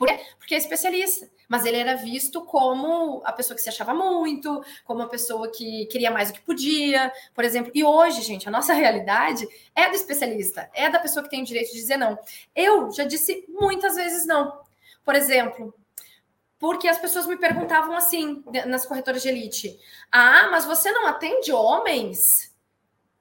Por quê? Porque é especialista. Mas ele era visto como a pessoa que se achava muito, como a pessoa que queria mais do que podia, por exemplo. E hoje, gente, a nossa realidade é do especialista, é da pessoa que tem o direito de dizer não. Eu já disse muitas vezes não. Por exemplo, porque as pessoas me perguntavam assim nas corretoras de elite: Ah, mas você não atende homens?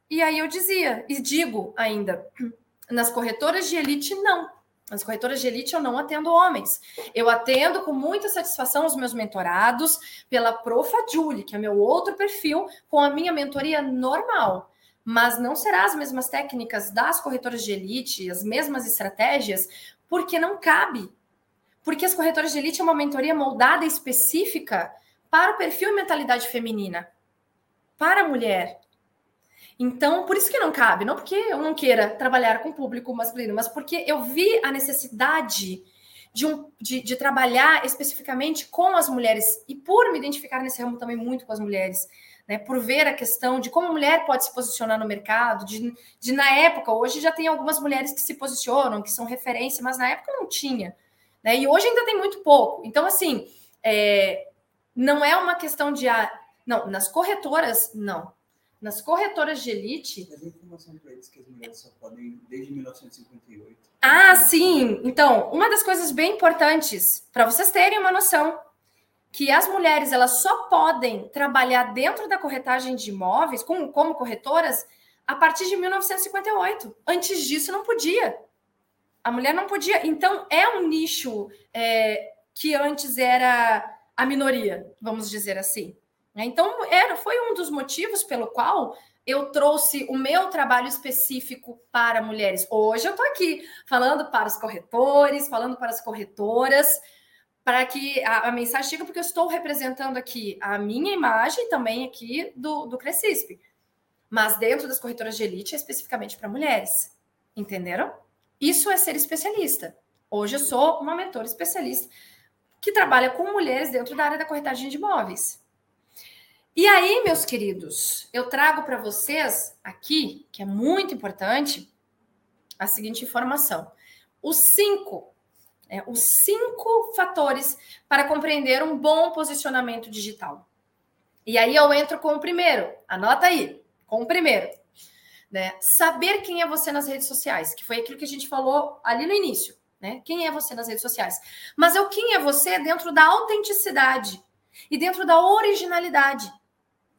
E aí eu dizia, e digo ainda, nas corretoras de elite, não. As corretoras de elite eu não atendo homens. Eu atendo com muita satisfação os meus mentorados pela Profa Julie, que é meu outro perfil, com a minha mentoria normal. Mas não será as mesmas técnicas das corretoras de elite, as mesmas estratégias, porque não cabe. Porque as corretoras de elite é uma mentoria moldada específica para o perfil e mentalidade feminina, para a mulher. Então, por isso que não cabe, não porque eu não queira trabalhar com público masculino, mas porque eu vi a necessidade de, um, de, de trabalhar especificamente com as mulheres e por me identificar nesse ramo também muito com as mulheres. Né, por ver a questão de como a mulher pode se posicionar no mercado, de, de, na época, hoje já tem algumas mulheres que se posicionam, que são referência, mas na época não tinha. Né, e hoje ainda tem muito pouco. Então, assim, é, não é uma questão de. Ah, não, nas corretoras, não. Nas corretoras de elite. Mas a informação para eles que as mulheres só podem desde 1958. Ah, sim! Então, uma das coisas bem importantes para vocês terem uma noção que as mulheres elas só podem trabalhar dentro da corretagem de imóveis como, como corretoras a partir de 1958. Antes disso não podia. A mulher não podia. Então é um nicho é, que antes era a minoria, vamos dizer assim. Né? Então, era, foi um dos motivos pelo qual eu trouxe o meu trabalho específico para mulheres. Hoje eu estou aqui falando para os corretores, falando para as corretoras, para que a, a, mensagem chegue, porque eu estou representando aqui a minha imagem também aqui do, do Crescisp. Mas dentro das corretoras de elite, é especificamente para mulheres. Entenderam? Isso é ser especialista. Hoje eu sou uma mentora especialista que trabalha com mulheres dentro da área da corretagem de imóveis. E aí, meus queridos, eu trago para vocês aqui, que é muito importante, a seguinte informação: os cinco, né, os cinco fatores para compreender um bom posicionamento digital. E aí eu entro com o primeiro, anota aí, com o primeiro. Né? Saber quem é você nas redes sociais, que foi aquilo que a gente falou ali no início. Né? Quem é você nas redes sociais? Mas é o quem é você dentro da autenticidade e dentro da originalidade.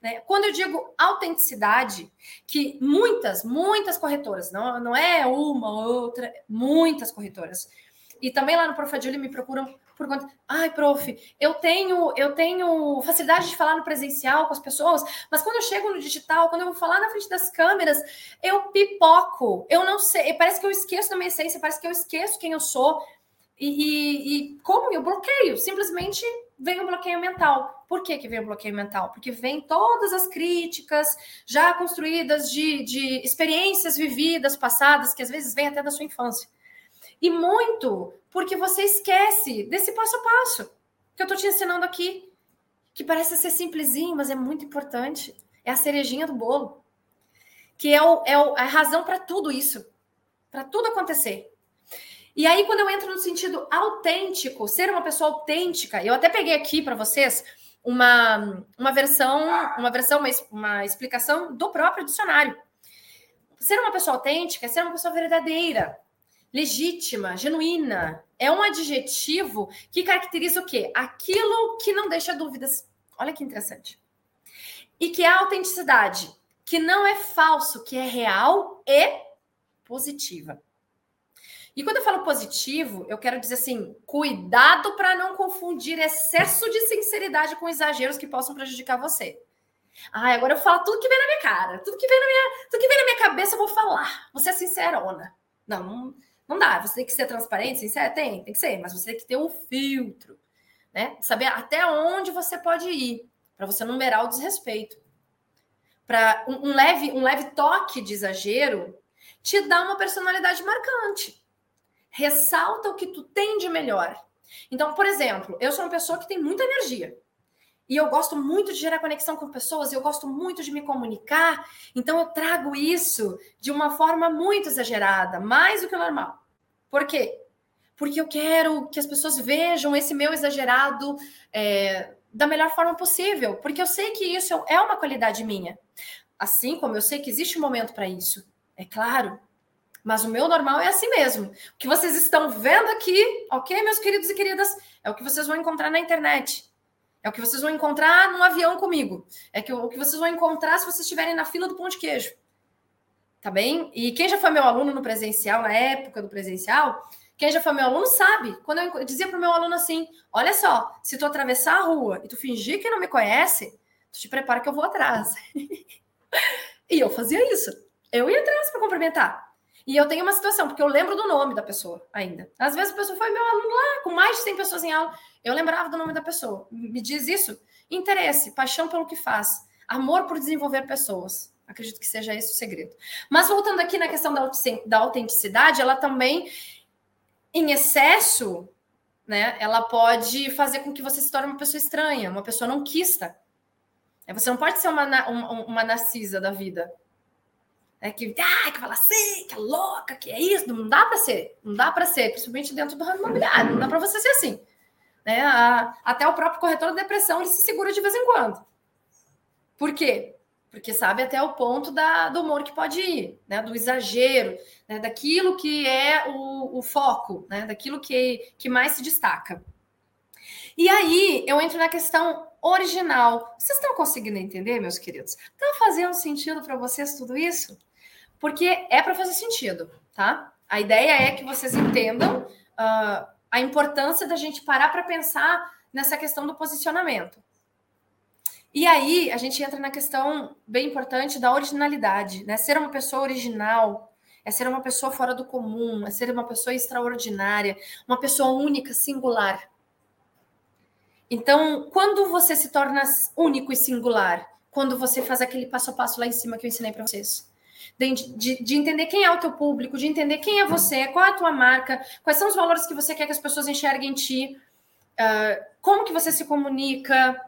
Né? Quando eu digo autenticidade, que muitas, muitas corretoras, não, não é uma, outra, muitas corretoras. E também lá no Profadilho me procuram por conta, ai, prof, eu tenho, eu tenho facilidade de falar no presencial com as pessoas, mas quando eu chego no digital, quando eu vou falar na frente das câmeras, eu pipoco. Eu não sei, parece que eu esqueço da minha essência, parece que eu esqueço quem eu sou. E, e, e como eu bloqueio? Simplesmente vem o bloqueio mental. Por que, que vem o bloqueio mental? Porque vem todas as críticas já construídas de, de experiências vividas, passadas, que às vezes vem até da sua infância. E muito porque você esquece desse passo a passo que eu estou te ensinando aqui, que parece ser simplesinho, mas é muito importante. É a cerejinha do bolo, que é, o, é a razão para tudo isso, para tudo acontecer. E aí, quando eu entro no sentido autêntico, ser uma pessoa autêntica, eu até peguei aqui para vocês uma, uma versão, uma versão, uma, uma explicação do próprio dicionário. Ser uma pessoa autêntica é ser uma pessoa verdadeira, legítima, genuína. É um adjetivo que caracteriza o quê? Aquilo que não deixa dúvidas. Olha que interessante. E que é a autenticidade, que não é falso, que é real e positiva. E quando eu falo positivo, eu quero dizer assim: cuidado para não confundir excesso de sinceridade com exageros que possam prejudicar você. Ah, agora eu falo tudo que vem na minha cara, tudo que vem na minha, tudo que vem na minha cabeça eu vou falar. Você é sincerona. Não, não, não dá. Você tem que ser transparente, sincero, tem, tem que ser, mas você tem que ter um filtro, né? Saber até onde você pode ir para você numerar o desrespeito. Para um, um leve, um leve toque de exagero te dá uma personalidade marcante ressalta o que tu tem de melhor. Então, por exemplo, eu sou uma pessoa que tem muita energia. E eu gosto muito de gerar conexão com pessoas, eu gosto muito de me comunicar, então eu trago isso de uma forma muito exagerada, mais do que o normal. Por quê? Porque eu quero que as pessoas vejam esse meu exagerado é, da melhor forma possível, porque eu sei que isso é uma qualidade minha. Assim como eu sei que existe um momento para isso. É claro, mas o meu normal é assim mesmo. O que vocês estão vendo aqui, ok, meus queridos e queridas, é o que vocês vão encontrar na internet. É o que vocês vão encontrar no avião comigo. É o que vocês vão encontrar se vocês estiverem na fila do pão de queijo. Tá bem? E quem já foi meu aluno no presencial, na época do presencial, quem já foi meu aluno sabe. Quando eu dizia para o meu aluno assim: olha só, se tu atravessar a rua e tu fingir que não me conhece, tu te prepara que eu vou atrás. e eu fazia isso. Eu ia atrás para cumprimentar. E eu tenho uma situação, porque eu lembro do nome da pessoa ainda. Às vezes a pessoa foi meu aluno lá, com mais de 100 pessoas em aula. Eu lembrava do nome da pessoa. Me diz isso? Interesse, paixão pelo que faz, amor por desenvolver pessoas. Acredito que seja esse o segredo. Mas voltando aqui na questão da autenticidade, ela também, em excesso, né, ela pode fazer com que você se torne uma pessoa estranha, uma pessoa não quista. Você não pode ser uma, uma, uma narcisa da vida é que, ah, que fala assim, que é louca, que é isso, não dá para ser, não dá para ser, principalmente dentro do ramo imobiliário, não dá para você ser assim. Né? A, até o próprio corretor da depressão ele se segura de vez em quando. Por quê? Porque sabe até o ponto da, do humor que pode ir, né? do exagero, né? daquilo que é o, o foco, né? daquilo que, que mais se destaca. E aí eu entro na questão original. Vocês estão conseguindo entender, meus queridos? Está fazendo sentido para vocês tudo isso? Porque é para fazer sentido, tá? A ideia é que vocês entendam uh, a importância da gente parar para pensar nessa questão do posicionamento. E aí a gente entra na questão bem importante da originalidade, né? Ser uma pessoa original é ser uma pessoa fora do comum, é ser uma pessoa extraordinária, uma pessoa única, singular. Então, quando você se torna único e singular, quando você faz aquele passo a passo lá em cima que eu ensinei para vocês, de, de, de, entender quem é o teu público, de entender quem é você, qual é a tua marca, quais são os valores que você quer que as pessoas enxerguem em ti, uh, como que você se comunica,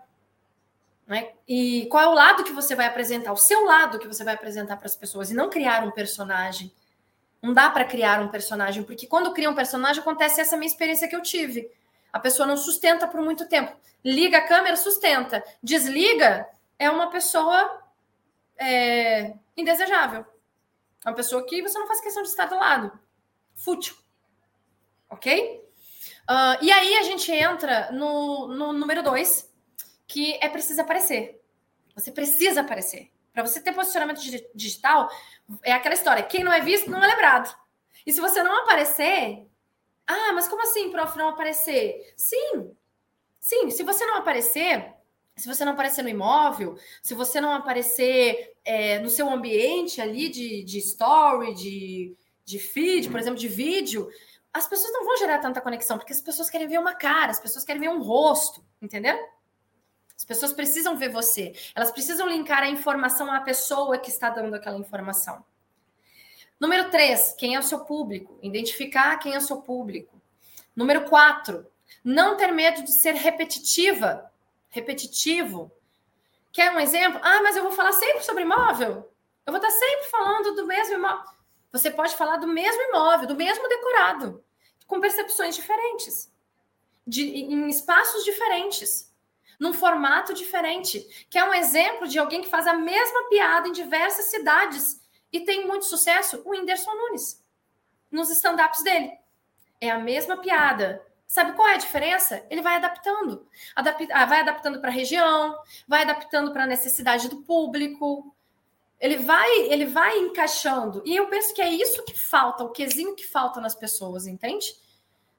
né? e qual é o lado que você vai apresentar, o seu lado que você vai apresentar para as pessoas, e não criar um personagem. Não dá para criar um personagem, porque quando cria um personagem acontece essa minha experiência que eu tive. A pessoa não sustenta por muito tempo. Liga a câmera, sustenta. Desliga, é uma pessoa é, indesejável. É uma pessoa que você não faz questão de estar do lado. Fútil. Ok? Uh, e aí a gente entra no, no número dois, que é preciso aparecer. Você precisa aparecer. Para você ter posicionamento digital, é aquela história: quem não é visto não é lembrado. E se você não aparecer. Ah, mas como assim, prof, não aparecer? Sim, sim, se você não aparecer, se você não aparecer no imóvel, se você não aparecer é, no seu ambiente ali de, de story, de, de feed, por exemplo, de vídeo, as pessoas não vão gerar tanta conexão, porque as pessoas querem ver uma cara, as pessoas querem ver um rosto, entendeu? As pessoas precisam ver você, elas precisam linkar a informação à pessoa que está dando aquela informação. Número três, quem é o seu público? Identificar quem é o seu público. Número quatro, não ter medo de ser repetitiva, repetitivo. Quer um exemplo? Ah, mas eu vou falar sempre sobre imóvel. Eu vou estar sempre falando do mesmo imóvel. Você pode falar do mesmo imóvel, do mesmo decorado, com percepções diferentes, de, em espaços diferentes, num formato diferente. Que é um exemplo de alguém que faz a mesma piada em diversas cidades e tem muito sucesso, o Whindersson Nunes, nos stand-ups dele. É a mesma piada. Sabe qual é a diferença? Ele vai adaptando. Adap ah, vai adaptando para a região, vai adaptando para a necessidade do público, ele vai, ele vai encaixando. E eu penso que é isso que falta, o quesinho que falta nas pessoas, entende?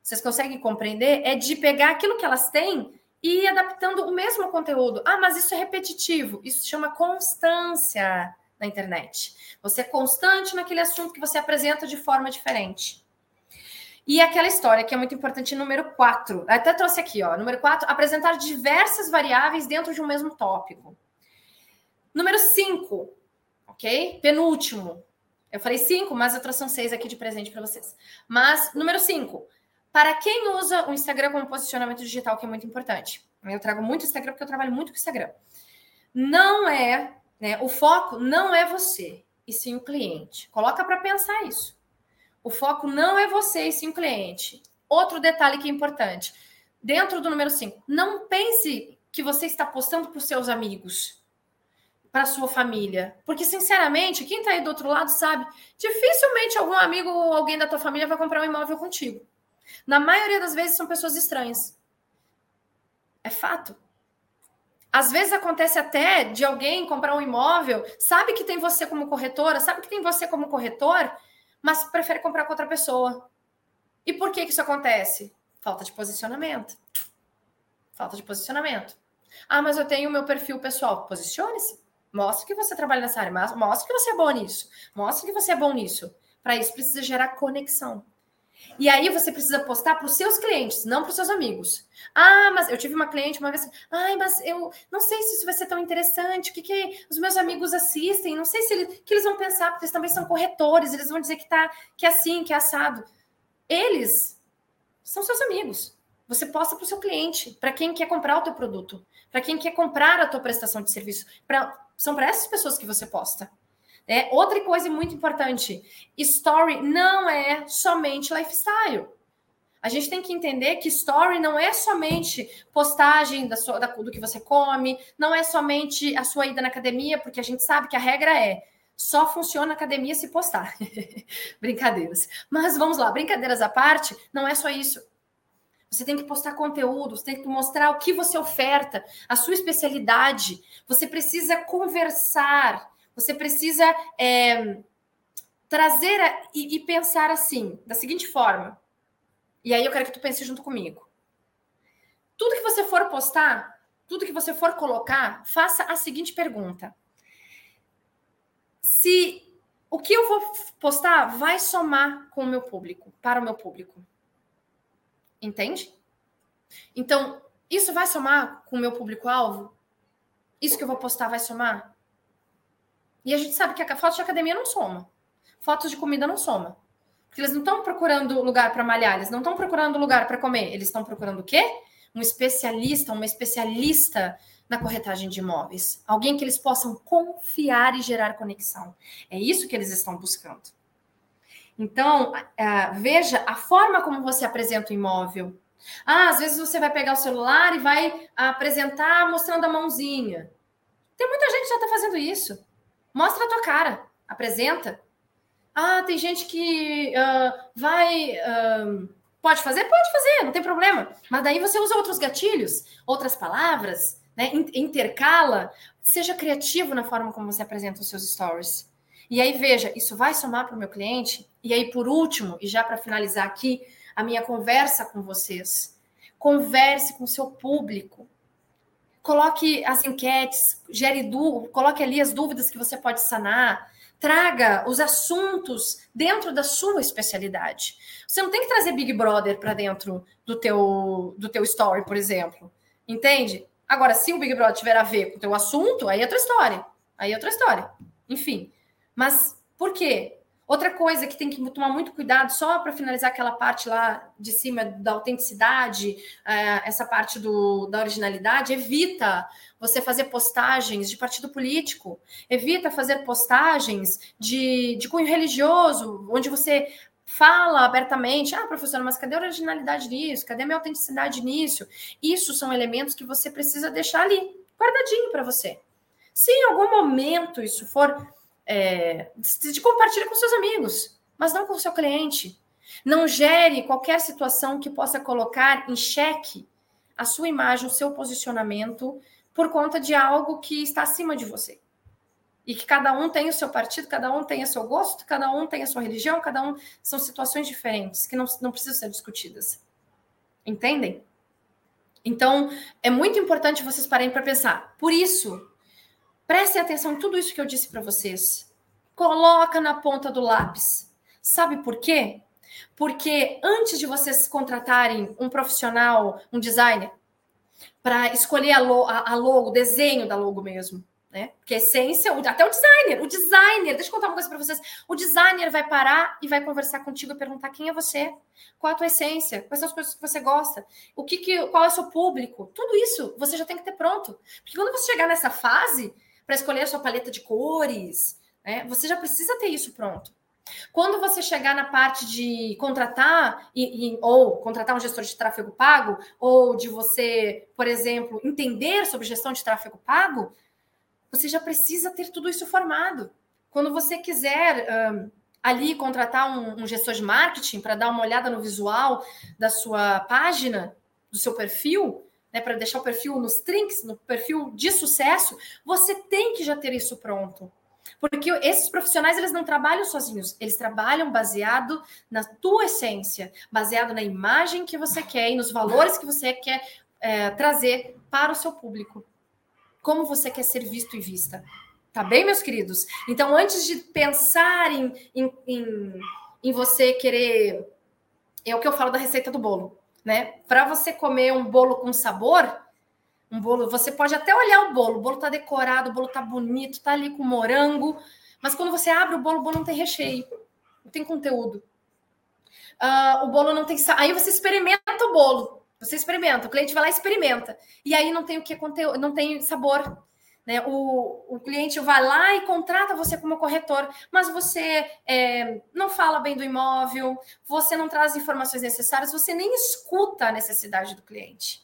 Vocês conseguem compreender? É de pegar aquilo que elas têm e ir adaptando o mesmo conteúdo. Ah, mas isso é repetitivo. Isso se chama constância na internet. Você é constante naquele assunto que você apresenta de forma diferente. E aquela história que é muito importante, número 4. Até trouxe aqui, ó. Número 4, apresentar diversas variáveis dentro de um mesmo tópico. Número 5, ok? Penúltimo. Eu falei cinco, mas eu trouxe um seis aqui de presente para vocês. Mas, número cinco. Para quem usa o Instagram como posicionamento digital, que é muito importante. Eu trago muito Instagram porque eu trabalho muito com Instagram. Não é, né? O foco não é você, e sim o cliente. Coloca para pensar isso. O foco não é você, e sim o cliente. Outro detalhe que é importante. Dentro do número 5, não pense que você está postando para os seus amigos para sua família? Porque, sinceramente, quem está aí do outro lado sabe, dificilmente algum amigo ou alguém da tua família vai comprar um imóvel contigo. Na maioria das vezes são pessoas estranhas. É fato. Às vezes acontece até de alguém comprar um imóvel, sabe que tem você como corretora, sabe que tem você como corretor, mas prefere comprar com outra pessoa. E por que, que isso acontece? Falta de posicionamento. Falta de posicionamento. Ah, mas eu tenho o meu perfil pessoal. Posicione-se. Mostre que você trabalha nessa área, mostre que você é bom nisso, mostre que você é bom nisso. Para isso precisa gerar conexão. E aí você precisa postar para os seus clientes, não para os seus amigos. Ah, mas eu tive uma cliente uma vez, ai, mas eu não sei se isso vai ser tão interessante, o que, que os meus amigos assistem, não sei se eles, que eles vão pensar, porque eles também são corretores, eles vão dizer que tá que é assim, que é assado. Eles são seus amigos. Você posta para o seu cliente, para quem quer comprar o teu produto, para quem quer comprar a tua prestação de serviço, para são para essas pessoas que você posta. É, outra coisa muito importante: story não é somente lifestyle. A gente tem que entender que story não é somente postagem da sua, da, do que você come, não é somente a sua ida na academia, porque a gente sabe que a regra é só funciona academia se postar. Brincadeiras. Mas vamos lá, brincadeiras à parte, não é só isso. Você tem que postar conteúdo, você tem que mostrar o que você oferta, a sua especialidade. Você precisa conversar, você precisa é, trazer a, e, e pensar assim, da seguinte forma. E aí eu quero que tu pense junto comigo. Tudo que você for postar, tudo que você for colocar, faça a seguinte pergunta: se o que eu vou postar vai somar com o meu público, para o meu público. Entende? Então, isso vai somar com o meu público-alvo? Isso que eu vou postar vai somar? E a gente sabe que a foto de academia não soma. Fotos de comida não soma. Porque eles não estão procurando lugar para malhar, eles não estão procurando lugar para comer. Eles estão procurando o quê? Um especialista, uma especialista na corretagem de imóveis. Alguém que eles possam confiar e gerar conexão. É isso que eles estão buscando. Então, veja a forma como você apresenta o imóvel. Ah, às vezes você vai pegar o celular e vai apresentar mostrando a mãozinha. Tem muita gente que já está fazendo isso. Mostra a tua cara, apresenta. Ah, tem gente que uh, vai. Uh, pode fazer? Pode fazer, não tem problema. Mas daí você usa outros gatilhos, outras palavras, né? intercala. Seja criativo na forma como você apresenta os seus stories. E aí, veja, isso vai somar para o meu cliente? E aí, por último, e já para finalizar aqui a minha conversa com vocês, converse com o seu público. Coloque as enquetes, gere dúvidas, coloque ali as dúvidas que você pode sanar. Traga os assuntos dentro da sua especialidade. Você não tem que trazer Big Brother para dentro do teu, do teu story, por exemplo. Entende? Agora, se o Big Brother tiver a ver com o teu assunto, aí é outra história. Aí é outra história. Enfim. Mas por quê? Outra coisa que tem que tomar muito cuidado, só para finalizar aquela parte lá de cima da autenticidade, é, essa parte do, da originalidade, evita você fazer postagens de partido político, evita fazer postagens de, de cunho religioso, onde você fala abertamente, ah, professora, mas cadê a originalidade nisso? Cadê a minha autenticidade nisso? Isso são elementos que você precisa deixar ali, guardadinho para você. Se em algum momento isso for é, de compartilhar com seus amigos, mas não com o seu cliente. Não gere qualquer situação que possa colocar em xeque a sua imagem, o seu posicionamento, por conta de algo que está acima de você. E que cada um tem o seu partido, cada um tem o seu gosto, cada um tem a sua religião, cada um são situações diferentes que não, não precisam ser discutidas. Entendem? Então, é muito importante vocês parem para pensar. Por isso, Prestem atenção em tudo isso que eu disse para vocês. Coloca na ponta do lápis. Sabe por quê? Porque antes de vocês contratarem um profissional, um designer, para escolher a, a, logo, o desenho da logo mesmo, né? Porque a essência, até o designer, o designer, deixa eu contar uma coisa para vocês. O designer vai parar e vai conversar contigo e perguntar quem é você, qual a tua essência, quais são as coisas que você gosta, o que, que qual é o seu público. Tudo isso você já tem que ter pronto. Porque quando você chegar nessa fase, para escolher a sua paleta de cores. Né? Você já precisa ter isso pronto. Quando você chegar na parte de contratar e, e, ou contratar um gestor de tráfego pago, ou de você, por exemplo, entender sobre gestão de tráfego pago, você já precisa ter tudo isso formado. Quando você quiser um, ali contratar um, um gestor de marketing para dar uma olhada no visual da sua página, do seu perfil, né, para deixar o perfil nos trinks, no perfil de sucesso, você tem que já ter isso pronto. Porque esses profissionais, eles não trabalham sozinhos, eles trabalham baseado na tua essência, baseado na imagem que você quer e nos valores que você quer é, trazer para o seu público. Como você quer ser visto e vista. Tá bem, meus queridos? Então, antes de pensar em, em, em, em você querer. É o que eu falo da receita do bolo né? Para você comer um bolo com sabor, um bolo, você pode até olhar o bolo, o bolo tá decorado, o bolo tá bonito, tá ali com morango, mas quando você abre o bolo, o bolo não tem recheio, não tem conteúdo. Uh, o bolo não tem. Aí você experimenta o bolo, você experimenta, o cliente vai lá e experimenta, e aí não tem o que conteúdo, não tem sabor. Né? O, o cliente vai lá e contrata você como corretor, mas você é, não fala bem do imóvel, você não traz informações necessárias, você nem escuta a necessidade do cliente.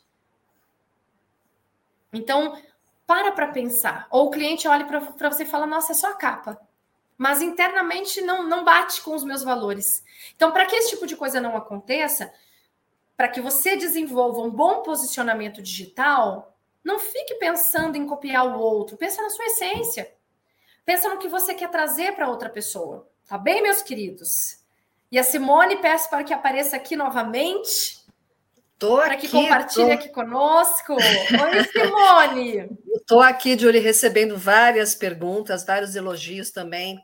Então, para para pensar. Ou o cliente olha para você e fala: Nossa, é só a capa. Mas internamente não, não bate com os meus valores. Então, para que esse tipo de coisa não aconteça, para que você desenvolva um bom posicionamento digital, não fique pensando em copiar o outro, pensa na sua essência. Pensa no que você quer trazer para outra pessoa. Tá bem, meus queridos? E a Simone peço para que apareça aqui novamente. Tô para que compartilhe tô... aqui conosco. Oi, Simone. Estou aqui, Julie, recebendo várias perguntas, vários elogios também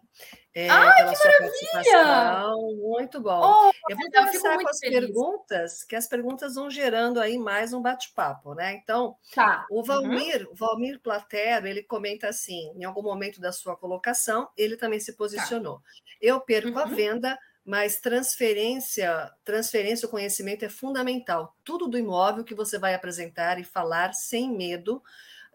é, Ai, pela sua maravilha! Muito bom. Oh, eu vou começar com as feliz. perguntas, que as perguntas vão gerando aí mais um bate-papo, né? Então, tá. o uhum. Valmir, uhum. o Valmir Platero, ele comenta assim, em algum momento da sua colocação, ele também se tá. posicionou. Tá. Eu perco uhum. a venda, mas transferência, transferência, o conhecimento é fundamental. Tudo do imóvel que você vai apresentar e falar sem medo,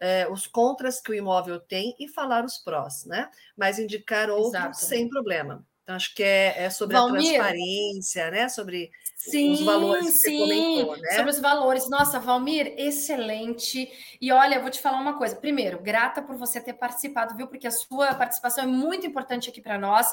é, os contras que o imóvel tem e falar os prós, né? Mas indicar outro Exato. sem problema. Então, acho que é, é sobre Valmir, a transparência, né? Sobre sim, os valores que sim, você comentou, né? Sobre os valores. Nossa, Valmir, excelente. E olha, eu vou te falar uma coisa. Primeiro, grata por você ter participado, viu? Porque a sua participação é muito importante aqui para nós.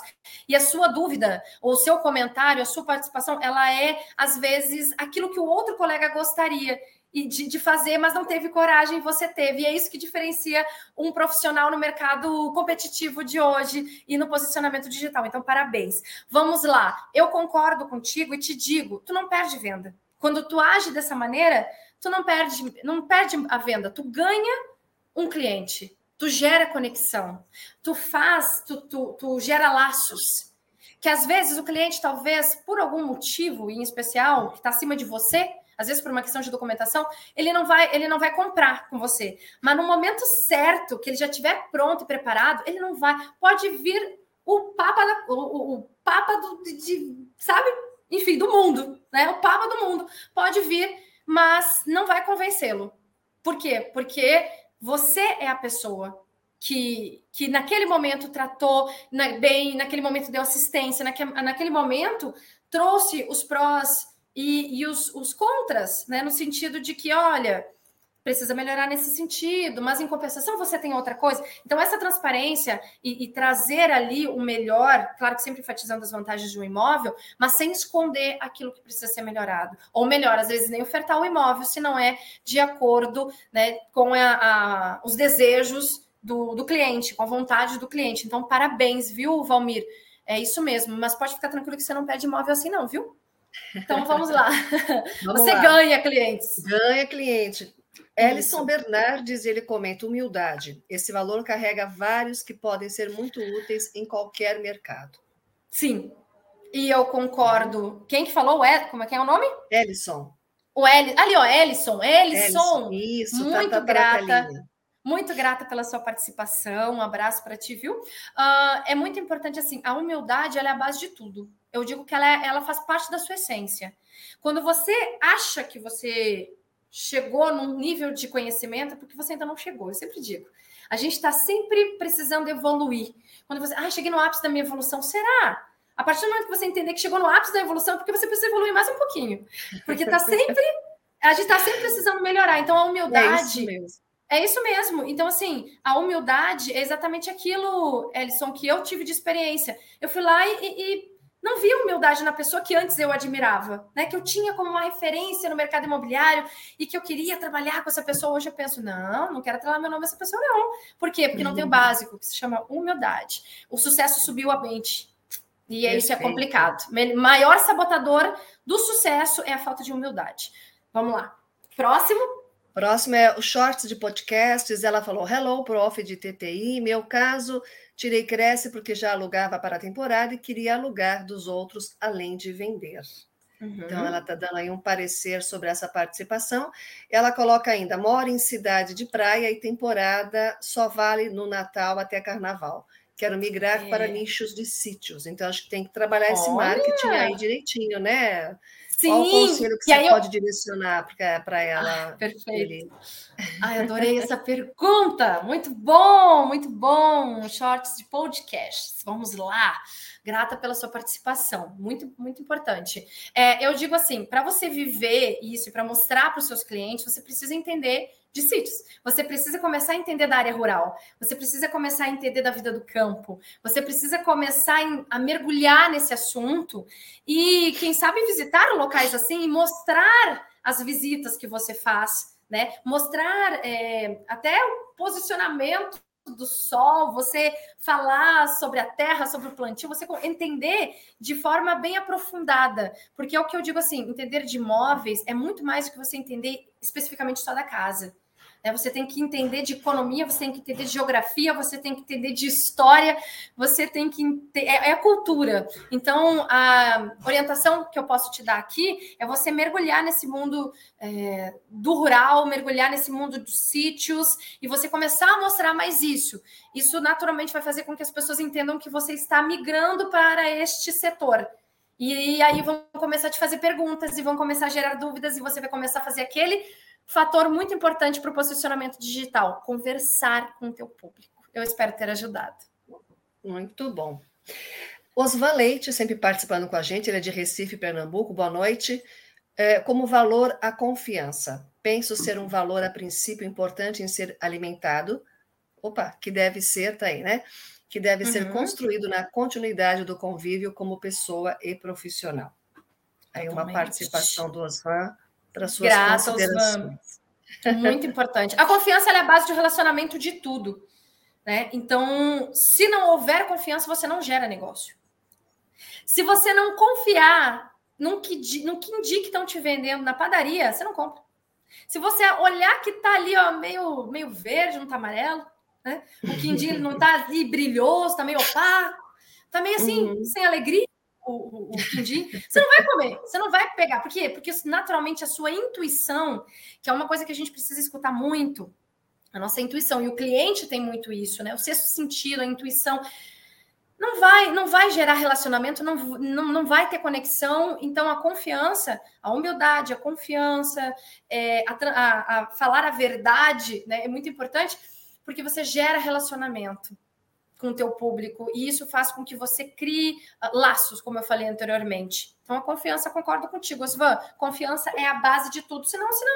E a sua dúvida, ou o seu comentário, a sua participação, ela é, às vezes, aquilo que o outro colega gostaria e de, de, fazer, mas não teve coragem, você teve. E é isso que diferencia um profissional no mercado competitivo de hoje e no posicionamento digital. Então, parabéns. Vamos lá. Eu concordo contigo e te digo, tu não perde venda. Quando tu age dessa maneira, tu não perde, não perde a venda, tu ganha um cliente. tu gera conexão, tu faz, tu, tu, tu gera laços. Que às vezes o cliente, talvez, por algum motivo em especial, que está acima de você, às vezes por uma questão de documentação, ele não vai, ele não vai comprar com você. Mas no momento certo, que ele já estiver pronto e preparado, ele não vai. Pode vir o papa, da, o, o, o papa do, de, de, sabe? Enfim, do mundo, né? O papa do mundo pode vir, mas não vai convencê-lo. Por quê? Porque você é a pessoa que, que naquele momento tratou na, bem, naquele momento deu assistência, naque, naquele momento trouxe os prós e, e os, os contras, né? No sentido de que, olha, precisa melhorar nesse sentido, mas em compensação você tem outra coisa. Então, essa transparência e, e, trazer ali o melhor, claro que sempre enfatizando as vantagens de um imóvel, mas sem esconder aquilo que precisa ser melhorado. Ou melhor, às vezes nem ofertar o imóvel se não é de acordo né, com a, a, os desejos do, do cliente, com a vontade do cliente. Então, parabéns, viu, Valmir? É isso mesmo, mas pode ficar tranquilo que você não pede imóvel assim, não, viu? Então vamos lá. Vamos você lá. ganha clientes. Ganha cliente. Ellison Bernardes, ele comenta humildade. Esse valor carrega vários que podem ser muito úteis em qualquer mercado. Sim. E eu concordo. Quem que falou? Como é que é o nome? Ellison. O El... Ali, ó, Ellison. Ellison. Isso, tá, muito tá, tá grata. Muito grata pela sua participação. Um abraço para ti, viu? Uh, é muito importante assim. A humildade é a base de tudo. Eu digo que ela, é, ela faz parte da sua essência. Quando você acha que você chegou num nível de conhecimento, é porque você ainda não chegou. Eu sempre digo. A gente está sempre precisando evoluir. Quando você, ah, cheguei no ápice da minha evolução, será? A partir do momento que você entender que chegou no ápice da evolução, é porque você precisa evoluir mais um pouquinho. Porque está sempre, a gente está sempre precisando melhorar. Então, a humildade. É isso mesmo. É isso mesmo. Então, assim, a humildade é exatamente aquilo, Ellison, que eu tive de experiência. Eu fui lá e, e não vi humildade na pessoa que antes eu admirava, né? Que eu tinha como uma referência no mercado imobiliário e que eu queria trabalhar com essa pessoa. Hoje eu penso, não, não quero trabalhar meu nome essa pessoa, não. Por quê? Porque não tem o uhum. básico, que se chama humildade. O sucesso subiu a mente. E Perfeito. isso é complicado. Maior sabotador do sucesso é a falta de humildade. Vamos lá. Próximo. Próximo é o shorts de podcasts. Ela falou: Hello, prof de TTI. Meu caso Tirei Cresce porque já alugava para a temporada e queria alugar dos outros além de vender. Então, uhum. Então, ela está dando aí um parecer sobre essa participação. Ela coloca ainda: mora em cidade de praia e temporada só vale no Natal até Carnaval. Quero migrar é. para nichos de sítios. Então, acho que tem que trabalhar esse Olha. marketing aí direitinho, né? Sim. Qual o conselho que você eu... pode direcionar para ela? Ah, perfeito. Ele... Ai, adorei essa pergunta. Muito bom, muito bom. Shorts de podcasts. Vamos lá. Grata pela sua participação. Muito, muito importante. É, eu digo assim: para você viver isso e para mostrar para os seus clientes, você precisa entender de sítios. Você precisa começar a entender da área rural, você precisa começar a entender da vida do campo, você precisa começar a mergulhar nesse assunto e, quem sabe, visitar locais assim e mostrar as visitas que você faz, né? Mostrar é, até o posicionamento do sol, você falar sobre a terra, sobre o plantio, você entender de forma bem aprofundada, porque é o que eu digo assim, entender de imóveis é muito mais do que você entender especificamente só da casa. Né? Você tem que entender de economia, você tem que entender de geografia, você tem que entender de história, você tem que entender. É, é cultura. Então, a orientação que eu posso te dar aqui é você mergulhar nesse mundo é, do rural, mergulhar nesse mundo dos sítios e você começar a mostrar mais isso. Isso naturalmente vai fazer com que as pessoas entendam que você está migrando para este setor. E aí vão começar a te fazer perguntas e vão começar a gerar dúvidas e você vai começar a fazer aquele fator muito importante para o posicionamento digital, conversar com o teu público. Eu espero ter ajudado. Muito bom. Osvalente, sempre participando com a gente, ele é de Recife, Pernambuco. Boa noite. É, como valor, a confiança. Penso ser um valor a princípio importante em ser alimentado. Opa, que deve ser, tá aí, né? Que deve uhum. ser construído na continuidade do convívio como pessoa e profissional. Aí uma participação do Osvan para suas Grata, considerações. Muito importante. A confiança é a base de relacionamento de tudo. Né? Então, se não houver confiança, você não gera negócio. Se você não confiar no que, no que indica que estão te vendendo na padaria, você não compra. Se você olhar que está ali ó, meio, meio verde, não está amarelo, né? O quindim não está ali brilhoso, está meio opaco, está meio assim, uhum. sem alegria. O, o, você não vai comer, você não vai pegar. Por quê? Porque naturalmente a sua intuição, que é uma coisa que a gente precisa escutar muito, a nossa intuição, e o cliente tem muito isso, né? O sexto sentido, a intuição não vai, não vai gerar relacionamento, não, não, não vai ter conexão. Então, a confiança, a humildade, a confiança, é, a, a, a, falar a verdade né, é muito importante, porque você gera relacionamento com o teu público e isso faz com que você crie uh, laços, como eu falei anteriormente. Então, a confiança, concordo contigo, Osvan, confiança é a base de tudo. Senão, senão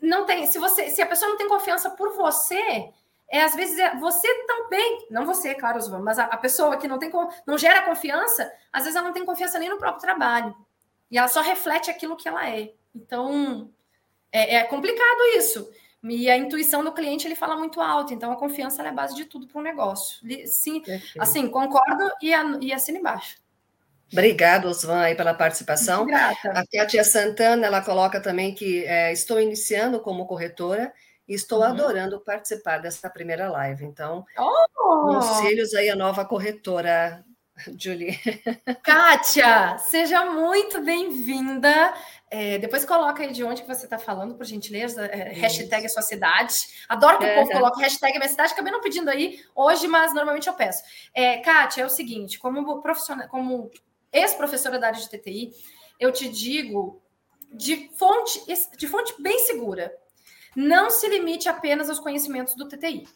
não tem. Se você, se a pessoa não tem confiança por você, é às vezes é, você também, não você, claro, mas a, a, pessoa que não tem não gera confiança, às vezes ela não tem confiança nem no próprio trabalho. E ela só reflete aquilo que ela é. Então, é, é complicado isso. E a intuição do cliente ele fala muito alto, então a confiança é a base de tudo para um negócio. Sim, assim, concordo e, e assino embaixo. Obrigado, Osvan, aí pela participação. Muito grata. A Kátia Santana, ela coloca também que é, estou iniciando como corretora e estou uhum. adorando participar dessa primeira live. Então, oh! conselhos aí a nova corretora, Julie. Kátia, seja muito bem-vinda. É, depois coloca aí de onde que você está falando, por gentileza. É, hashtag a sua cidade. Adoro que é, o povo coloque hashtag minha cidade. Acabei não pedindo aí hoje, mas normalmente eu peço. É, Kátia, é o seguinte: como profissional, como ex-professora da área de TTI, eu te digo de fonte, de fonte bem segura não se limite apenas aos conhecimentos do TTI.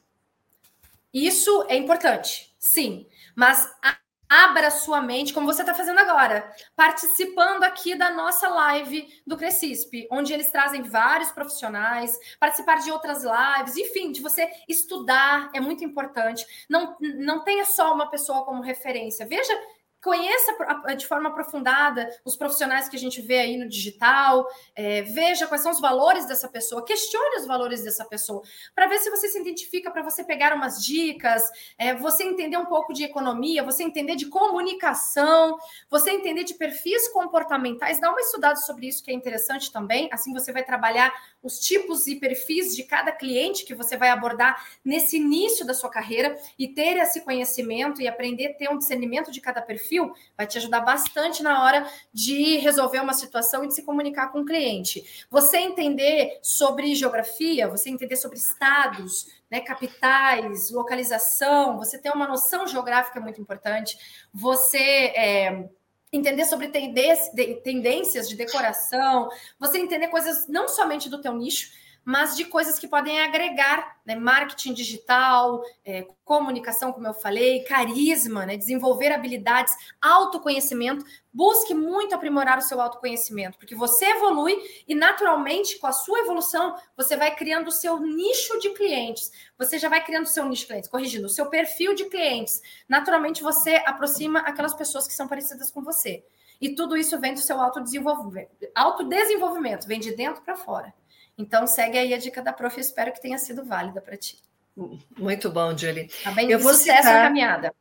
Isso é importante, sim, mas abra sua mente, como você está fazendo agora, participando aqui da nossa live do Crescisp, onde eles trazem vários profissionais, participar de outras lives, enfim, de você estudar é muito importante. Não, não tenha só uma pessoa como referência. Veja conheça de forma aprofundada os profissionais que a gente vê aí no digital, é, veja quais são os valores dessa pessoa, questione os valores dessa pessoa, para ver se você se identifica, para você pegar umas dicas, é, você entender um pouco de economia, você entender de comunicação, você entender de perfis comportamentais, dá uma estudada sobre isso que é interessante também, assim você vai trabalhar os tipos e perfis de cada cliente que você vai abordar nesse início da sua carreira e ter esse conhecimento e aprender a ter um discernimento de cada perfil perfil vai te ajudar bastante na hora de resolver uma situação e de se comunicar com o cliente. Você entender sobre geografia, você entender sobre estados, né, capitais, localização, você ter uma noção geográfica é muito importante. Você é, entender sobre tendências de decoração, você entender coisas não somente do teu nicho, mas de coisas que podem agregar, né? Marketing digital, é, comunicação, como eu falei, carisma, né? Desenvolver habilidades, autoconhecimento. Busque muito aprimorar o seu autoconhecimento, porque você evolui e, naturalmente, com a sua evolução, você vai criando o seu nicho de clientes. Você já vai criando o seu nicho de clientes, corrigindo, o seu perfil de clientes. Naturalmente, você aproxima aquelas pessoas que são parecidas com você. E tudo isso vem do seu autodesenvolvimento. Autodesenvolvimento, vem de dentro para fora. Então, segue aí a dica da prof, espero que tenha sido válida para ti. Muito bom, Julie. Tá bem? Eu vou sucesso citar... na caminhada.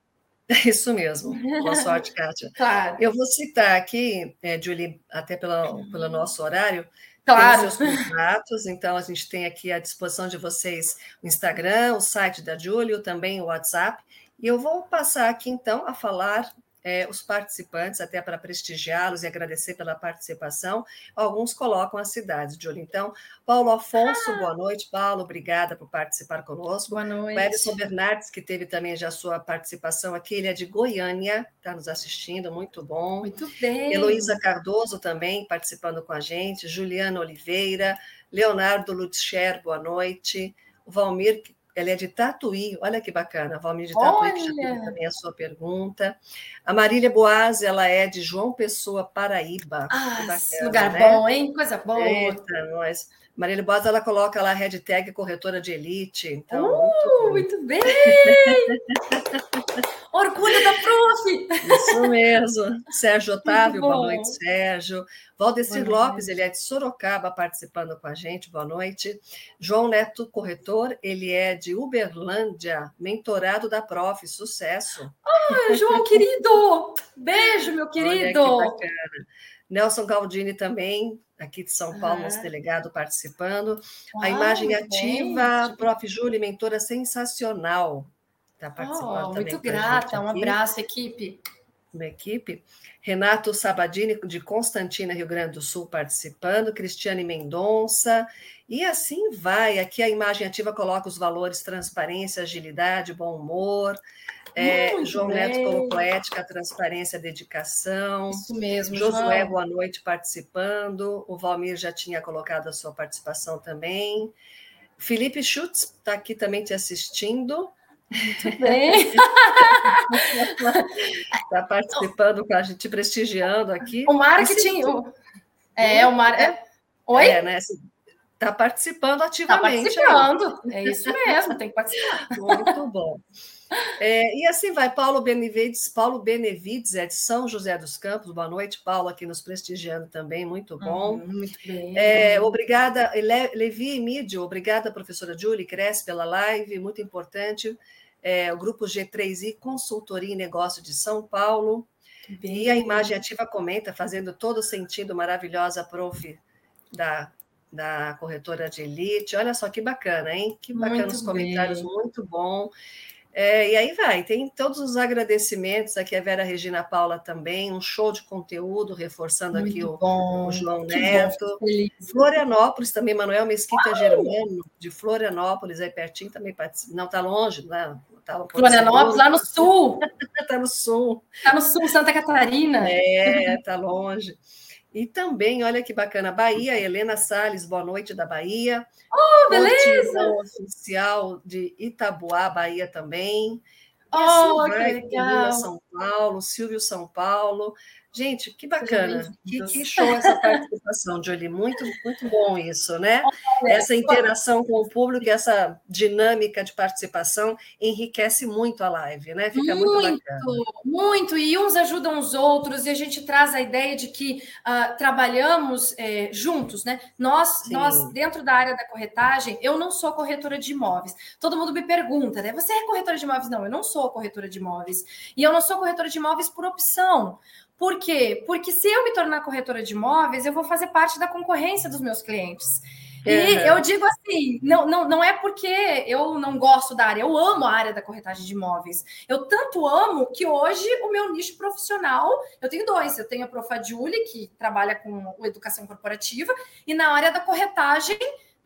Isso mesmo. Boa sorte, Kátia. claro. Eu vou citar aqui, é, Julie, até pela, pelo nosso horário, claro. os seus contatos, então a gente tem aqui à disposição de vocês o Instagram, o site da Julie, também o WhatsApp, e eu vou passar aqui então a falar é, os participantes, até para prestigiá-los e agradecer pela participação. Alguns colocam as cidades, Júlia. Então, Paulo Afonso, ah. boa noite. Paulo, obrigada por participar conosco. Boa noite. O Edson Bernardes, que teve também já sua participação aqui, ele é de Goiânia, está nos assistindo, muito bom. Muito bem. Heloísa Cardoso também participando com a gente, Juliana Oliveira, Leonardo Lutscher, boa noite. O Valmir ela é de Tatuí, olha que bacana, a Valmir de Tatuí, que já teve também a sua pergunta. A Marília Boaz, ela é de João Pessoa, Paraíba. Ah, bacana, lugar né? bom, hein? Coisa boa. Eita, nós. Marília Boas, ela coloca lá a hashtag corretora de elite. Então, uh, muito, muito bem! Orgulho da prof! Isso mesmo. Sérgio Otávio, boa noite, Sérgio. Valdecir boa Lopes, noite. ele é de Sorocaba, participando com a gente, boa noite. João Neto, corretor, ele é de Uberlândia, mentorado da prof, sucesso. Ah, João, querido! Beijo, meu querido! Olha que bacana. Nelson Galdini também, aqui de São Paulo, nosso delegado participando. Uau, a imagem ativa, bem. Prof. Júlia, mentora sensacional. Está participando oh, também. Muito grata, um abraço, equipe. Uma equipe. Renato Sabadini, de Constantina, Rio Grande do Sul, participando. Cristiane Mendonça. E assim vai. Aqui a imagem ativa coloca os valores transparência, agilidade, bom humor. É, João bem. Neto colocou ética, transparência, dedicação. Isso mesmo. Josué, João. boa noite, participando. O Valmir já tinha colocado a sua participação também. Felipe Schutz está aqui também te assistindo. Muito bem. Está participando com a gente, prestigiando aqui. O marketing. O... É, o mar... É. Oi? É, né? Está participando tá ativamente. Está participando. Aí. É isso mesmo, tem que participar. Muito bom. É, e assim vai, Paulo Benevides, Paulo Benevides é de São José dos Campos. Boa noite, Paulo, aqui nos prestigiando também, muito bom. Uhum, muito bem. É, obrigada, Le, Levi Emídio, obrigada, professora Julie Cresce, pela live, muito importante. É, o grupo G3I Consultoria e Negócio de São Paulo. Bem. E a imagem ativa comenta, fazendo todo sentido, maravilhosa, prof. da da corretora de elite. Olha só que bacana, hein? Que bacana muito os comentários, bem. muito bom. É, e aí vai, tem todos os agradecimentos aqui a Vera Regina Paula também, um show de conteúdo, reforçando Muito aqui o, o, João Neto. Florianópolis também, Manuel Mesquita Uau! Germano, de Florianópolis, aí pertinho também participa. Não, está longe, né? Tá Florianópolis, lá no sul. Está no sul. Está no sul, Santa Catarina. É, está longe. E também, olha que bacana, Bahia, Helena Sales, boa noite da Bahia. Oh, beleza! oficial de Itabuá, Bahia também. E oh, assim vai, que legal! São Paulo, Silvio São Paulo. Gente, que bacana. Que, que, show essa participação, Jolie. Muito, muito bom isso, né? Essa interação com o público, essa dinâmica de participação enriquece muito a live, né? Fica muito, muito bacana. Muito, e uns ajudam os outros, e a gente traz a ideia de que uh, trabalhamos é, juntos, né? Nós, nós, dentro da área da corretagem, eu não sou corretora de imóveis. Todo mundo me pergunta, né? Você é corretora de imóveis? Não, eu não sou corretora de imóveis. E eu não sou corretora de imóveis por opção. Por quê? Porque se eu me tornar corretora de imóveis, eu vou fazer parte da concorrência dos meus clientes. E uhum. eu digo assim, não, não, não é porque eu não gosto da área, eu amo a área da corretagem de imóveis. Eu tanto amo que hoje o meu nicho profissional, eu tenho dois. Eu tenho a Profa Julie, que trabalha com educação corporativa, e na área da corretagem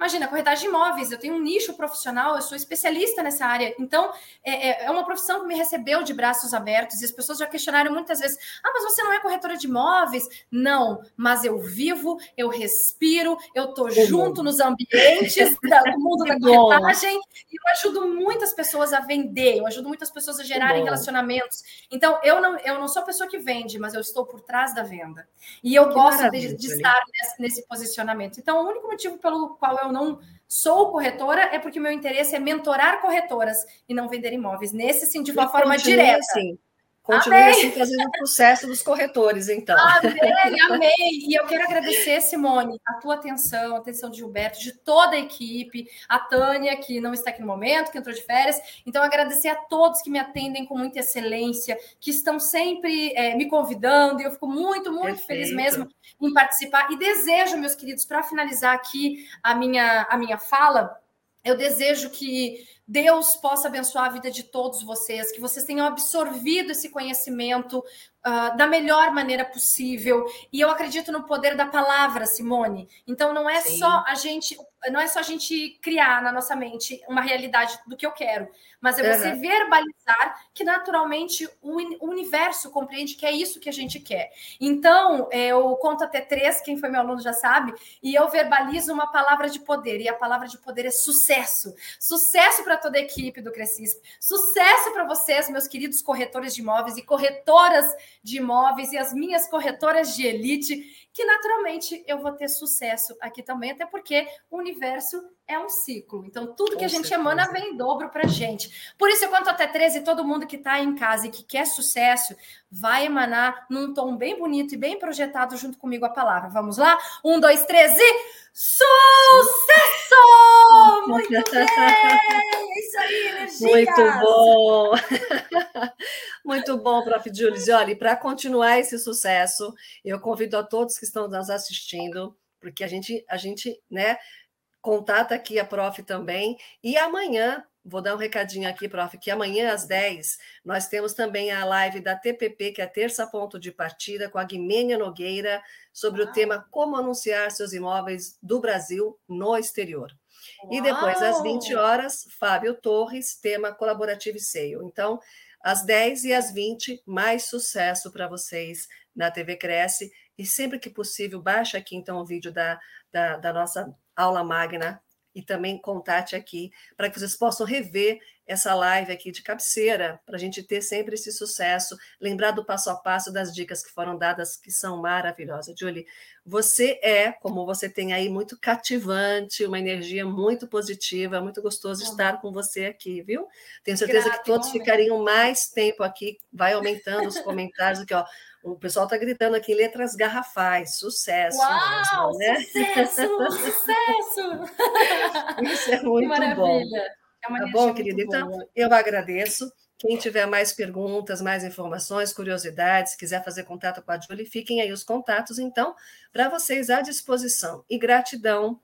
Imagina, corretagem de imóveis, eu tenho um nicho profissional, eu sou especialista nessa área. Então, é, é, é uma profissão que me recebeu de braços abertos e as pessoas já questionaram muitas vezes: ah, mas você não é corretora de imóveis? Não, mas eu vivo, eu respiro, eu estou junto nos ambientes do mundo da corretagem e eu ajudo muitas pessoas a vender, eu ajudo muitas pessoas a gerarem relacionamentos. Então, eu não, eu não sou a pessoa que vende, mas eu estou por trás da venda. E eu que gosto de, de estar nesse, nesse posicionamento. Então, o único motivo pelo qual eu não sou corretora é porque meu interesse é mentorar corretoras e não vender imóveis. Nesse sim, de uma forma direta. Assim. Continue amei. assim fazendo o sucesso dos corretores, então. Amei, amei. E eu quero agradecer, Simone, a tua atenção, a atenção de Gilberto, de toda a equipe, a Tânia, que não está aqui no momento, que entrou de férias. Então, agradecer a todos que me atendem com muita excelência, que estão sempre é, me convidando, e eu fico muito, muito Perfeito. feliz mesmo em participar. E desejo, meus queridos, para finalizar aqui a minha, a minha fala, eu desejo que Deus possa abençoar a vida de todos vocês, que vocês tenham absorvido esse conhecimento uh, da melhor maneira possível. E eu acredito no poder da palavra, Simone. Então não é Sim. só a gente, não é só a gente criar na nossa mente uma realidade do que eu quero, mas é você uhum. verbalizar que naturalmente o, universo compreende que é isso que a gente quer. Então, eu conto até três, quem foi meu aluno já sabe, e eu verbalizo uma palavra de poder, e a palavra de poder é sucesso. Sucesso para toda a equipe do Crescisp, sucesso para vocês, meus queridos corretores de imóveis e corretoras de imóveis, e as minhas corretoras de elite que naturalmente eu vou ter sucesso aqui também, até porque o universo é um ciclo. Então, tudo que a gente certeza. emana vem em dobro para gente. Por isso, eu conto até 13, todo mundo que está em casa e que quer sucesso, vai emanar num tom bem bonito e bem projetado junto comigo a palavra. Vamos lá? Um, dois, três e... Sucesso! Muito bem! É isso aí, energia! Muito bom! Muito bom, Prof. Júlio. Olha, para continuar esse sucesso, eu convido a todos que estão nos assistindo, porque a gente, a gente, né, contata aqui a Prof também. E amanhã, vou dar um recadinho aqui, Prof, que amanhã às 10 nós temos também a live da TPP, que é a terça ponto de partida, com a Guimênia Nogueira, sobre o tema Como anunciar seus imóveis do Brasil no exterior. Uau. E depois, às 20 horas, Fábio Torres, tema colaborativo e sale. Então, às 10 e às 20, mais sucesso para vocês na TV Cresce. E sempre que possível, baixa aqui então o vídeo da, da, da nossa aula magna e também contate aqui para que vocês possam rever essa live aqui de cabeceira, para a gente ter sempre esse sucesso, lembrar do passo a passo das dicas que foram dadas, que são maravilhosas. Julie, você é, como você tem aí, muito cativante, uma energia muito positiva, muito gostoso estar com você aqui, viu? Tenho certeza Grata, que todos ficariam mais tempo aqui, vai aumentando os comentários aqui, ó. O pessoal está gritando aqui letras garrafais, sucesso. Uau, mesmo, né? sucesso, sucesso! Isso é muito bom. É uma tá bom, querida? Então, eu agradeço. Quem tiver mais perguntas, mais informações, curiosidades, quiser fazer contato com a Julie, fiquem aí os contatos, então, para vocês à disposição. E gratidão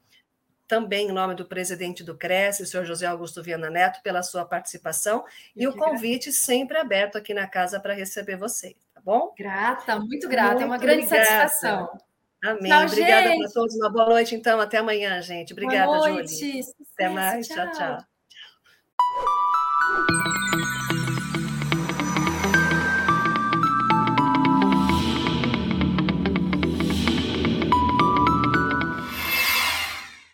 também em nome do presidente do Cresce, o senhor José Augusto Viana Neto, pela sua participação e o convite sempre aberto aqui na casa para receber vocês, tá bom? Grata, muito grata, muito é uma grande obrigada. satisfação. Amém. Tchau, obrigada para todos. Uma boa noite, então. Até amanhã, gente. Obrigada, boa noite. Julie. Até mais. tchau. tchau. tchau.